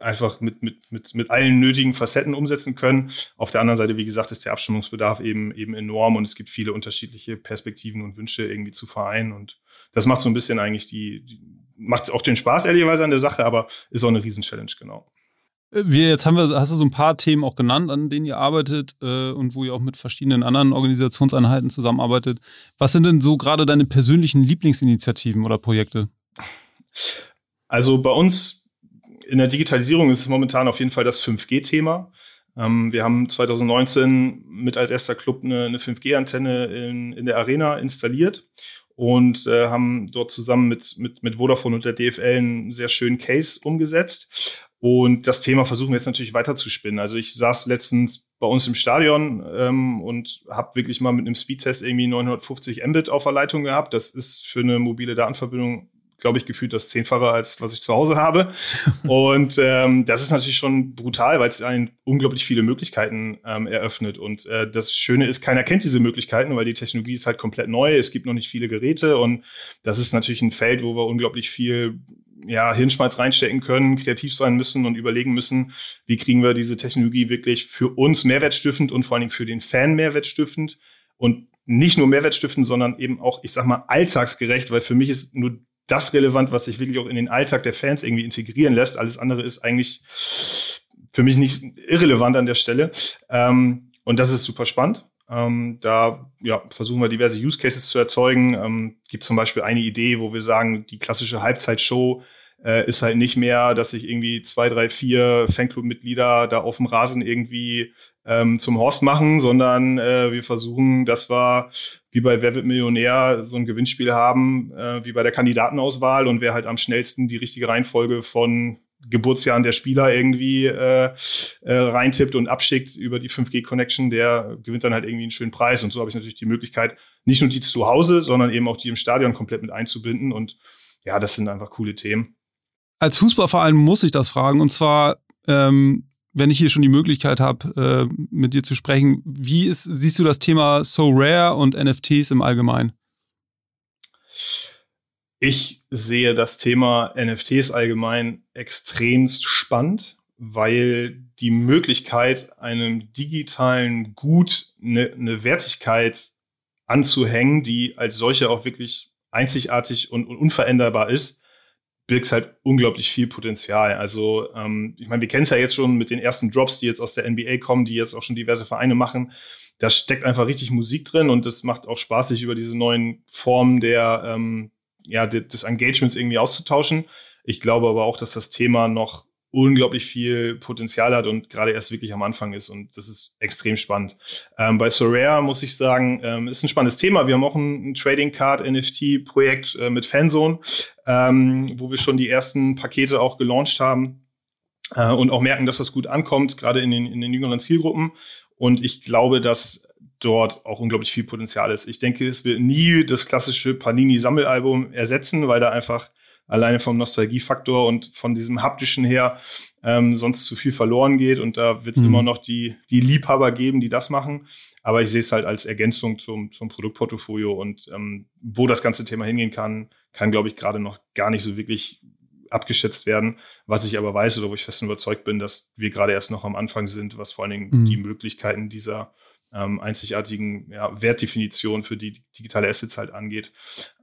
einfach mit, mit, mit, mit allen nötigen Facetten umsetzen können. Auf der anderen Seite, wie gesagt, ist der Abstimmungsbedarf eben, eben enorm und es gibt viele unterschiedliche Perspektiven und Wünsche irgendwie zu vereinen. Und das macht so ein bisschen eigentlich die, die macht auch den Spaß ehrlicherweise an der Sache, aber ist auch eine Riesen-Challenge, genau. Äh, wir, jetzt haben wir, hast du so ein paar Themen auch genannt, an denen ihr arbeitet äh, und wo ihr auch mit verschiedenen anderen Organisationseinheiten zusammenarbeitet. Was sind denn so gerade deine persönlichen Lieblingsinitiativen oder Projekte? Also bei uns in der Digitalisierung ist es momentan auf jeden Fall das 5G-Thema. Ähm, wir haben 2019 mit als erster Club eine, eine 5G-Antenne in, in der Arena installiert und äh, haben dort zusammen mit, mit, mit Vodafone und der DFL einen sehr schönen Case umgesetzt. Und das Thema versuchen wir jetzt natürlich weiter zu spinnen. Also ich saß letztens bei uns im Stadion ähm, und habe wirklich mal mit einem Speedtest irgendwie 950 Mbit auf der Leitung gehabt. Das ist für eine mobile Datenverbindung glaube ich, gefühlt das Zehnfache, als was ich zu Hause habe. und ähm, das ist natürlich schon brutal, weil es einen unglaublich viele Möglichkeiten ähm, eröffnet. Und äh, das Schöne ist, keiner kennt diese Möglichkeiten, weil die Technologie ist halt komplett neu. Es gibt noch nicht viele Geräte und das ist natürlich ein Feld, wo wir unglaublich viel ja, Hirnschmalz reinstecken können, kreativ sein müssen und überlegen müssen, wie kriegen wir diese Technologie wirklich für uns mehrwertstiftend und vor allen Dingen für den Fan mehrwertstiftend und nicht nur mehrwertstiftend, sondern eben auch, ich sag mal, alltagsgerecht, weil für mich ist nur das relevant, was sich wirklich auch in den Alltag der Fans irgendwie integrieren lässt. Alles andere ist eigentlich für mich nicht irrelevant an der Stelle. Ähm, und das ist super spannend. Ähm, da ja, versuchen wir diverse Use Cases zu erzeugen. Ähm, gibt zum Beispiel eine Idee, wo wir sagen, die klassische Halbzeitshow äh, ist halt nicht mehr, dass sich irgendwie zwei, drei, vier Fanclub-Mitglieder da auf dem Rasen irgendwie ähm, zum Horst machen, sondern äh, wir versuchen, dass wir wie bei Wer wird Millionär so ein Gewinnspiel haben, äh, wie bei der Kandidatenauswahl und wer halt am schnellsten die richtige Reihenfolge von Geburtsjahren der Spieler irgendwie äh, äh, reintippt und abschickt über die 5G-Connection, der gewinnt dann halt irgendwie einen schönen Preis. Und so habe ich natürlich die Möglichkeit, nicht nur die zu Hause, sondern eben auch die im Stadion komplett mit einzubinden. Und ja, das sind einfach coole Themen. als Fußballverein muss ich das fragen. Und zwar, ähm, wenn ich hier schon die Möglichkeit habe, äh, mit dir zu sprechen, wie ist, siehst du das Thema So Rare und NFTs im Allgemeinen? Ich sehe das Thema NFTs allgemein extremst spannend, weil die Möglichkeit, einem digitalen Gut eine, eine Wertigkeit anzuhängen, die als solche auch wirklich einzigartig und, und unveränderbar ist, birgt halt unglaublich viel Potenzial. Also ähm, ich meine, wir kennen es ja jetzt schon mit den ersten Drops, die jetzt aus der NBA kommen, die jetzt auch schon diverse Vereine machen. Da steckt einfach richtig Musik drin und es macht auch Spaß, sich über diese neuen Formen der ähm, ja, des Engagements irgendwie auszutauschen. Ich glaube aber auch, dass das Thema noch unglaublich viel Potenzial hat und gerade erst wirklich am Anfang ist und das ist extrem spannend. Ähm, bei Sorare muss ich sagen, ähm, ist ein spannendes Thema. Wir haben auch ein, ein Trading Card NFT Projekt äh, mit Fanzone, ähm, wo wir schon die ersten Pakete auch gelauncht haben äh, und auch merken, dass das gut ankommt, gerade in den, in den jüngeren Zielgruppen. Und ich glaube, dass dort auch unglaublich viel Potenzial ist. Ich denke, es wird nie das klassische Panini-Sammelalbum ersetzen, weil da einfach alleine vom Nostalgiefaktor und von diesem haptischen her ähm, sonst zu viel verloren geht. Und da wird es mhm. immer noch die, die Liebhaber geben, die das machen. Aber ich sehe es halt als Ergänzung zum, zum Produktportfolio und ähm, wo das ganze Thema hingehen kann, kann, glaube ich, gerade noch gar nicht so wirklich abgeschätzt werden. Was ich aber weiß oder wo ich fest überzeugt bin, dass wir gerade erst noch am Anfang sind, was vor allen Dingen mhm. die Möglichkeiten dieser ähm, einzigartigen ja, Wertdefinition für die digitale Assets halt angeht.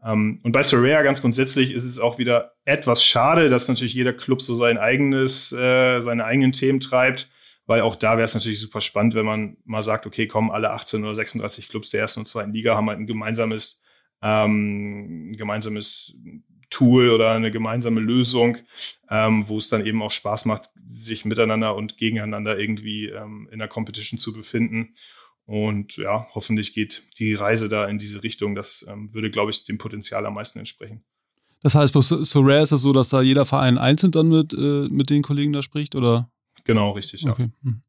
Ähm, und bei Sorare ganz grundsätzlich ist es auch wieder etwas schade, dass natürlich jeder Club so sein eigenes, äh, seine eigenen Themen treibt, weil auch da wäre es natürlich super spannend, wenn man mal sagt, okay, kommen alle 18 oder 36 Clubs der ersten und zweiten Liga haben halt ein gemeinsames, ähm, gemeinsames Tool oder eine gemeinsame Lösung, ähm, wo es dann eben auch Spaß macht, sich miteinander und gegeneinander irgendwie ähm, in der Competition zu befinden. Und ja, hoffentlich geht die Reise da in diese Richtung. Das ähm, würde, glaube ich, dem Potenzial am meisten entsprechen. Das heißt, bei so Rare ist es so, dass da jeder Verein einzeln dann mit, äh, mit den Kollegen da spricht, oder? Genau, richtig, ja. Okay. Hm.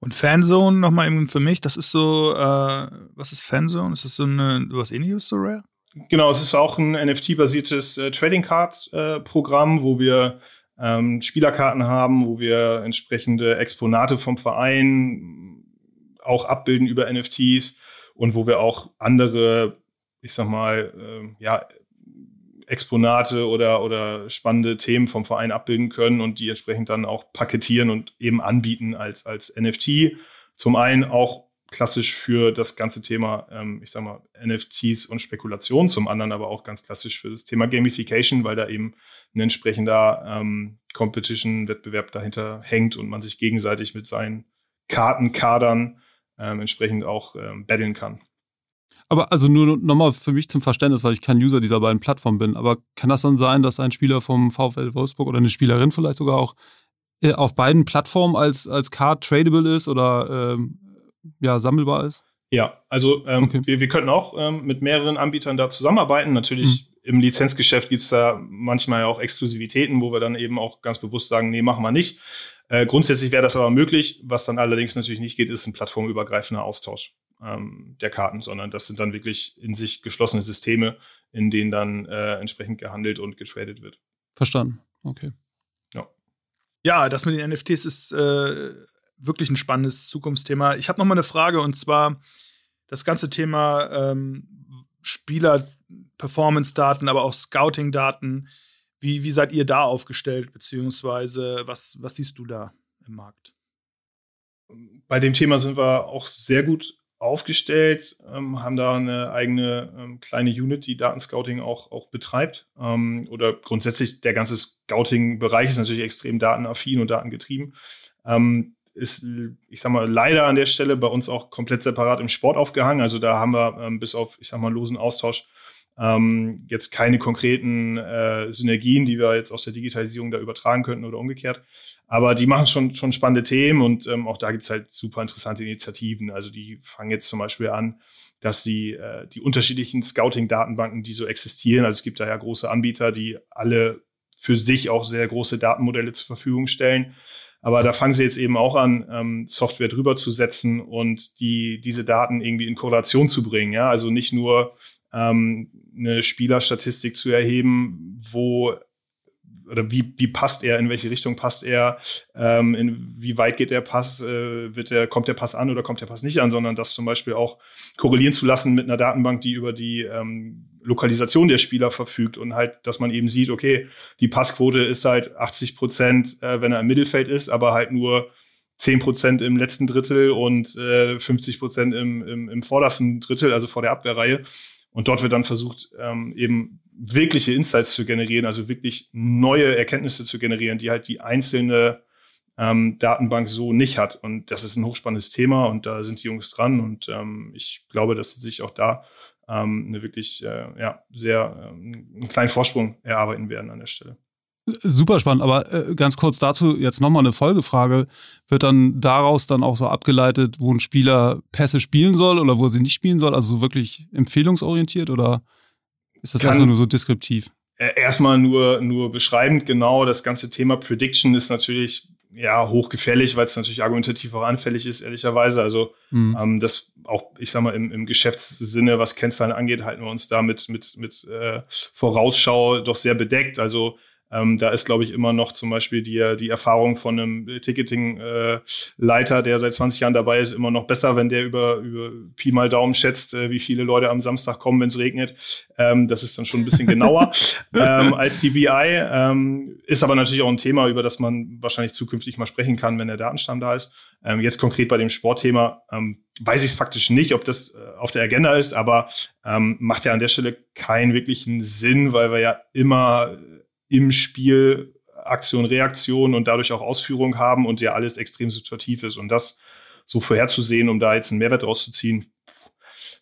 Und Fanzone nochmal eben für mich, das ist so, äh, was ist Fanzone? Ist das so eine, was ähnliches, so Rare? Genau, es ist auch ein NFT-basiertes äh, Trading Card-Programm, äh, wo wir ähm, Spielerkarten haben, wo wir entsprechende Exponate vom Verein auch abbilden über NFTs und wo wir auch andere, ich sag mal, äh, ja, Exponate oder, oder spannende Themen vom Verein abbilden können und die entsprechend dann auch paketieren und eben anbieten als, als NFT. Zum einen auch klassisch für das ganze Thema, ähm, ich sag mal, NFTs und Spekulation, zum anderen aber auch ganz klassisch für das Thema Gamification, weil da eben ein entsprechender ähm, Competition-Wettbewerb dahinter hängt und man sich gegenseitig mit seinen Kartenkadern ähm, entsprechend auch ähm, battlen kann. Aber also nur nochmal für mich zum Verständnis, weil ich kein User dieser beiden Plattformen bin, aber kann das dann sein, dass ein Spieler vom VfL Wolfsburg oder eine Spielerin vielleicht sogar auch äh, auf beiden Plattformen als, als Card tradable ist oder ähm, ja, sammelbar ist? Ja, also ähm, okay. wir, wir könnten auch ähm, mit mehreren Anbietern da zusammenarbeiten. Natürlich mhm. Im Lizenzgeschäft gibt es da manchmal auch Exklusivitäten, wo wir dann eben auch ganz bewusst sagen, nee, machen wir nicht. Äh, grundsätzlich wäre das aber möglich. Was dann allerdings natürlich nicht geht, ist ein plattformübergreifender Austausch ähm, der Karten, sondern das sind dann wirklich in sich geschlossene Systeme, in denen dann äh, entsprechend gehandelt und getradet wird. Verstanden. Okay. Ja. Ja, das mit den NFTs ist äh, wirklich ein spannendes Zukunftsthema. Ich habe noch mal eine Frage und zwar das ganze Thema ähm, Spieler-Performance-Daten, aber auch Scouting-Daten wie, wie seid ihr da aufgestellt, beziehungsweise was, was siehst du da im Markt? Bei dem Thema sind wir auch sehr gut aufgestellt, ähm, haben da eine eigene ähm, kleine Unit, die Datenscouting auch, auch betreibt. Ähm, oder grundsätzlich der ganze Scouting-Bereich ist natürlich extrem datenaffin und datengetrieben. Ähm, ist, ich sag mal, leider an der Stelle bei uns auch komplett separat im Sport aufgehangen. Also da haben wir ähm, bis auf, ich sag mal, losen Austausch ähm, jetzt keine konkreten äh, Synergien, die wir jetzt aus der Digitalisierung da übertragen könnten oder umgekehrt. Aber die machen schon, schon spannende Themen und ähm, auch da gibt's halt super interessante Initiativen. Also die fangen jetzt zum Beispiel an, dass sie äh, die unterschiedlichen Scouting-Datenbanken, die so existieren, also es gibt da ja große Anbieter, die alle für sich auch sehr große Datenmodelle zur Verfügung stellen. Aber da fangen sie jetzt eben auch an, ähm, Software drüber zu setzen und die, diese Daten irgendwie in Korrelation zu bringen. Ja? Also nicht nur ähm, eine Spielerstatistik zu erheben, wo oder wie, wie passt er, in welche Richtung passt er, ähm, in wie weit geht der Pass, äh, wird der, kommt der Pass an oder kommt der Pass nicht an, sondern das zum Beispiel auch korrelieren zu lassen mit einer Datenbank, die über die ähm, Lokalisation der Spieler verfügt und halt, dass man eben sieht, okay, die Passquote ist halt 80 Prozent, äh, wenn er im Mittelfeld ist, aber halt nur 10 Prozent im letzten Drittel und äh, 50 Prozent im, im, im vordersten Drittel, also vor der Abwehrreihe. Und dort wird dann versucht, ähm, eben wirkliche Insights zu generieren, also wirklich neue Erkenntnisse zu generieren, die halt die einzelne ähm, Datenbank so nicht hat. Und das ist ein hochspannendes Thema und da sind die Jungs dran. Und ähm, ich glaube, dass sie sich auch da ähm, eine wirklich äh, ja, sehr ähm, einen kleinen Vorsprung erarbeiten werden an der Stelle. Super spannend, aber äh, ganz kurz dazu jetzt nochmal eine Folgefrage. Wird dann daraus dann auch so abgeleitet, wo ein Spieler Pässe spielen soll oder wo sie nicht spielen soll? Also so wirklich empfehlungsorientiert oder ist das erstmal nur so deskriptiv? Äh, erstmal nur, nur beschreibend, genau. Das ganze Thema Prediction ist natürlich ja hochgefährlich, weil es natürlich argumentativ auch anfällig ist, ehrlicherweise. Also mhm. ähm, das auch, ich sag mal, im, im Geschäftssinne, was Kennzahlen angeht, halten wir uns da mit, mit, mit äh, Vorausschau doch sehr bedeckt. Also ähm, da ist, glaube ich, immer noch zum Beispiel die, die Erfahrung von einem Ticketing-Leiter, äh, der seit 20 Jahren dabei ist, immer noch besser, wenn der über, über Pi mal Daumen schätzt, äh, wie viele Leute am Samstag kommen, wenn es regnet. Ähm, das ist dann schon ein bisschen genauer ähm, als die BI. Ähm, ist aber natürlich auch ein Thema, über das man wahrscheinlich zukünftig mal sprechen kann, wenn der Datenstamm da ist. Ähm, jetzt konkret bei dem Sportthema ähm, weiß ich es faktisch nicht, ob das äh, auf der Agenda ist, aber macht ja an der Stelle keinen wirklichen Sinn, weil wir ja immer im Spiel Aktion, Reaktion und dadurch auch Ausführung haben und ja alles extrem situativ ist. Und das so vorherzusehen, um da jetzt einen Mehrwert rauszuziehen,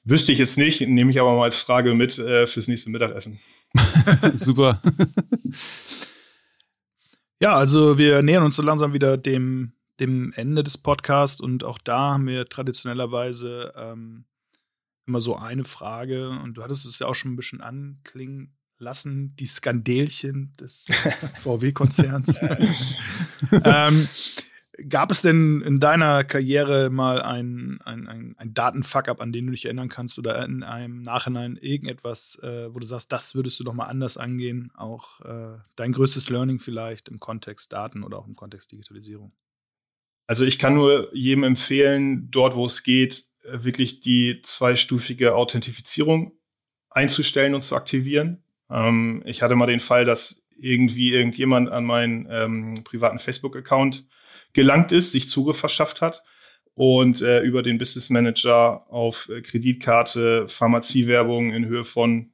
wüsste ich jetzt nicht, nehme ich aber mal als Frage mit äh, fürs nächste Mittagessen. Super. ja, also wir nähern uns so langsam wieder dem, dem Ende des Podcasts und auch da haben wir traditionellerweise ähm, immer so eine Frage und du hattest es ja auch schon ein bisschen anklingen lassen, die Skandelchen des VW-Konzerns. ähm, gab es denn in deiner Karriere mal ein, ein, ein, ein Datenfuck-up, an den du dich erinnern kannst oder in einem Nachhinein irgendetwas, äh, wo du sagst, das würdest du doch mal anders angehen? Auch äh, dein größtes Learning vielleicht im Kontext Daten oder auch im Kontext Digitalisierung? Also ich kann nur jedem empfehlen, dort wo es geht, äh, wirklich die zweistufige Authentifizierung einzustellen und zu aktivieren. Ähm, ich hatte mal den Fall, dass irgendwie irgendjemand an meinen ähm, privaten Facebook-Account gelangt ist, sich Zugriff verschafft hat und äh, über den Business Manager auf äh, Kreditkarte Pharmaziewerbung in Höhe von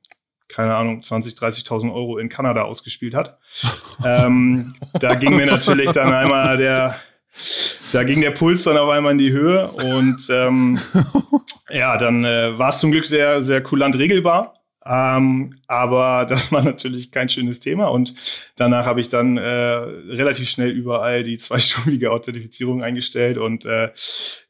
keine Ahnung, 20, 30.000 Euro in Kanada ausgespielt hat. ähm, da ging mir natürlich dann einmal der, da ging der Puls dann auf einmal in die Höhe und ähm, ja, dann äh, war es zum Glück sehr, sehr kulant regelbar. Ähm, aber das war natürlich kein schönes Thema und danach habe ich dann äh, relativ schnell überall die zweistufige Authentifizierung eingestellt und äh,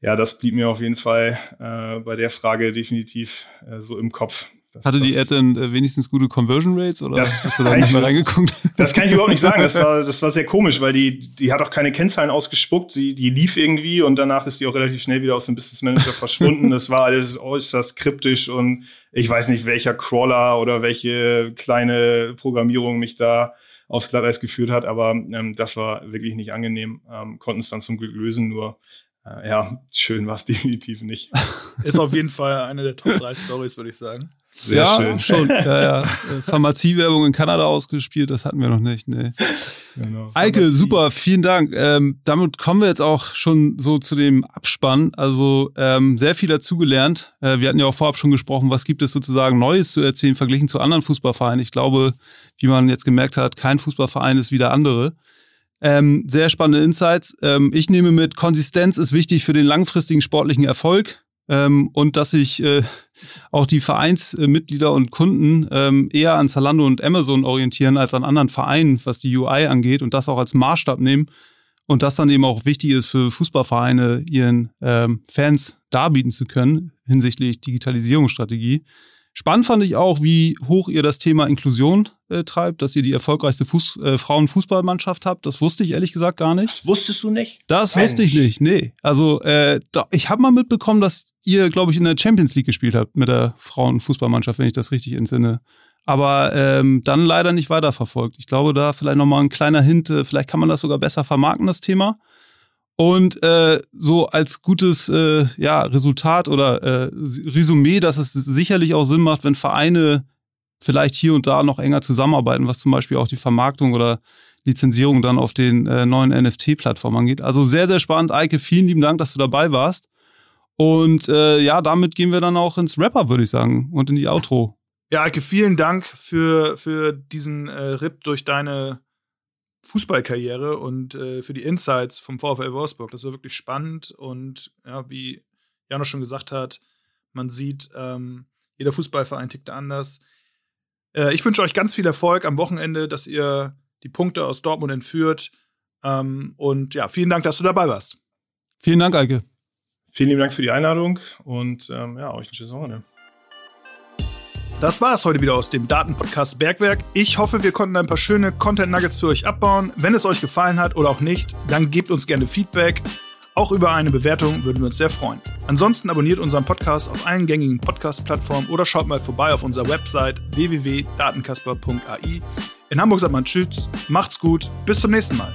ja, das blieb mir auf jeden Fall äh, bei der Frage definitiv äh, so im Kopf. Das, Hatte die Ad denn äh, wenigstens gute Conversion Rates oder hast du da nicht mehr reingeguckt? Das kann ich überhaupt nicht sagen. Das war, das war sehr komisch, weil die, die hat auch keine Kennzahlen ausgespuckt. Sie, die lief irgendwie und danach ist die auch relativ schnell wieder aus dem Business Manager verschwunden. Das war alles äußerst kryptisch und ich weiß nicht, welcher Crawler oder welche kleine Programmierung mich da aufs Glatteis geführt hat, aber ähm, das war wirklich nicht angenehm. Ähm, konnten es dann zum Glück lösen, nur ja, schön war es definitiv nicht. Ist auf jeden Fall eine der Top 3 Stories, würde ich sagen. Sehr ja, schön. schon. Ja, ja. Äh, Pharmaziewerbung in Kanada ausgespielt, das hatten wir noch nicht. Nee. Genau. Eike, super, vielen Dank. Ähm, damit kommen wir jetzt auch schon so zu dem Abspann. Also ähm, sehr viel dazugelernt. Äh, wir hatten ja auch vorab schon gesprochen, was gibt es sozusagen Neues zu erzählen, verglichen zu anderen Fußballvereinen. Ich glaube, wie man jetzt gemerkt hat, kein Fußballverein ist wie der andere. Ähm, sehr spannende Insights. Ähm, ich nehme mit, Konsistenz ist wichtig für den langfristigen sportlichen Erfolg ähm, und dass sich äh, auch die Vereinsmitglieder und Kunden ähm, eher an Zalando und Amazon orientieren als an anderen Vereinen, was die UI angeht und das auch als Maßstab nehmen und das dann eben auch wichtig ist für Fußballvereine, ihren ähm, Fans darbieten zu können hinsichtlich Digitalisierungsstrategie. Spannend fand ich auch, wie hoch ihr das Thema Inklusion äh, treibt, dass ihr die erfolgreichste Fuß, äh, Frauenfußballmannschaft habt. Das wusste ich ehrlich gesagt gar nicht. Das wusstest du nicht? Das Mensch. wusste ich nicht, nee. Also äh, da, ich habe mal mitbekommen, dass ihr, glaube ich, in der Champions League gespielt habt mit der Frauenfußballmannschaft, wenn ich das richtig entsinne. aber ähm, dann leider nicht weiterverfolgt. Ich glaube, da vielleicht nochmal ein kleiner Hint, äh, vielleicht kann man das sogar besser vermarkten, das Thema. Und äh, so als gutes äh, ja, Resultat oder äh, Resümee, dass es sicherlich auch Sinn macht, wenn Vereine vielleicht hier und da noch enger zusammenarbeiten, was zum Beispiel auch die Vermarktung oder Lizenzierung dann auf den äh, neuen NFT-Plattformen angeht. Also sehr, sehr spannend. Eike, vielen lieben Dank, dass du dabei warst. Und äh, ja, damit gehen wir dann auch ins Rapper, würde ich sagen, und in die Outro. Ja, Eike, vielen Dank für, für diesen äh, Rip durch deine Fußballkarriere und äh, für die Insights vom VfL Wolfsburg. Das war wirklich spannend und ja, wie Jano schon gesagt hat, man sieht, ähm, jeder Fußballverein tickt anders. Äh, ich wünsche euch ganz viel Erfolg am Wochenende, dass ihr die Punkte aus Dortmund entführt. Ähm, und ja, vielen Dank, dass du dabei warst. Vielen Dank, Eike. Vielen lieben Dank für die Einladung und ähm, ja, euch ein schönes Wochenende. Das war es heute wieder aus dem Datenpodcast Bergwerk. Ich hoffe, wir konnten ein paar schöne Content Nuggets für euch abbauen. Wenn es euch gefallen hat oder auch nicht, dann gebt uns gerne Feedback. Auch über eine Bewertung würden wir uns sehr freuen. Ansonsten abonniert unseren Podcast auf allen gängigen Podcast-Plattformen oder schaut mal vorbei auf unserer Website www.datenkasper.ai. In Hamburg sagt man Tschüss, macht's gut, bis zum nächsten Mal.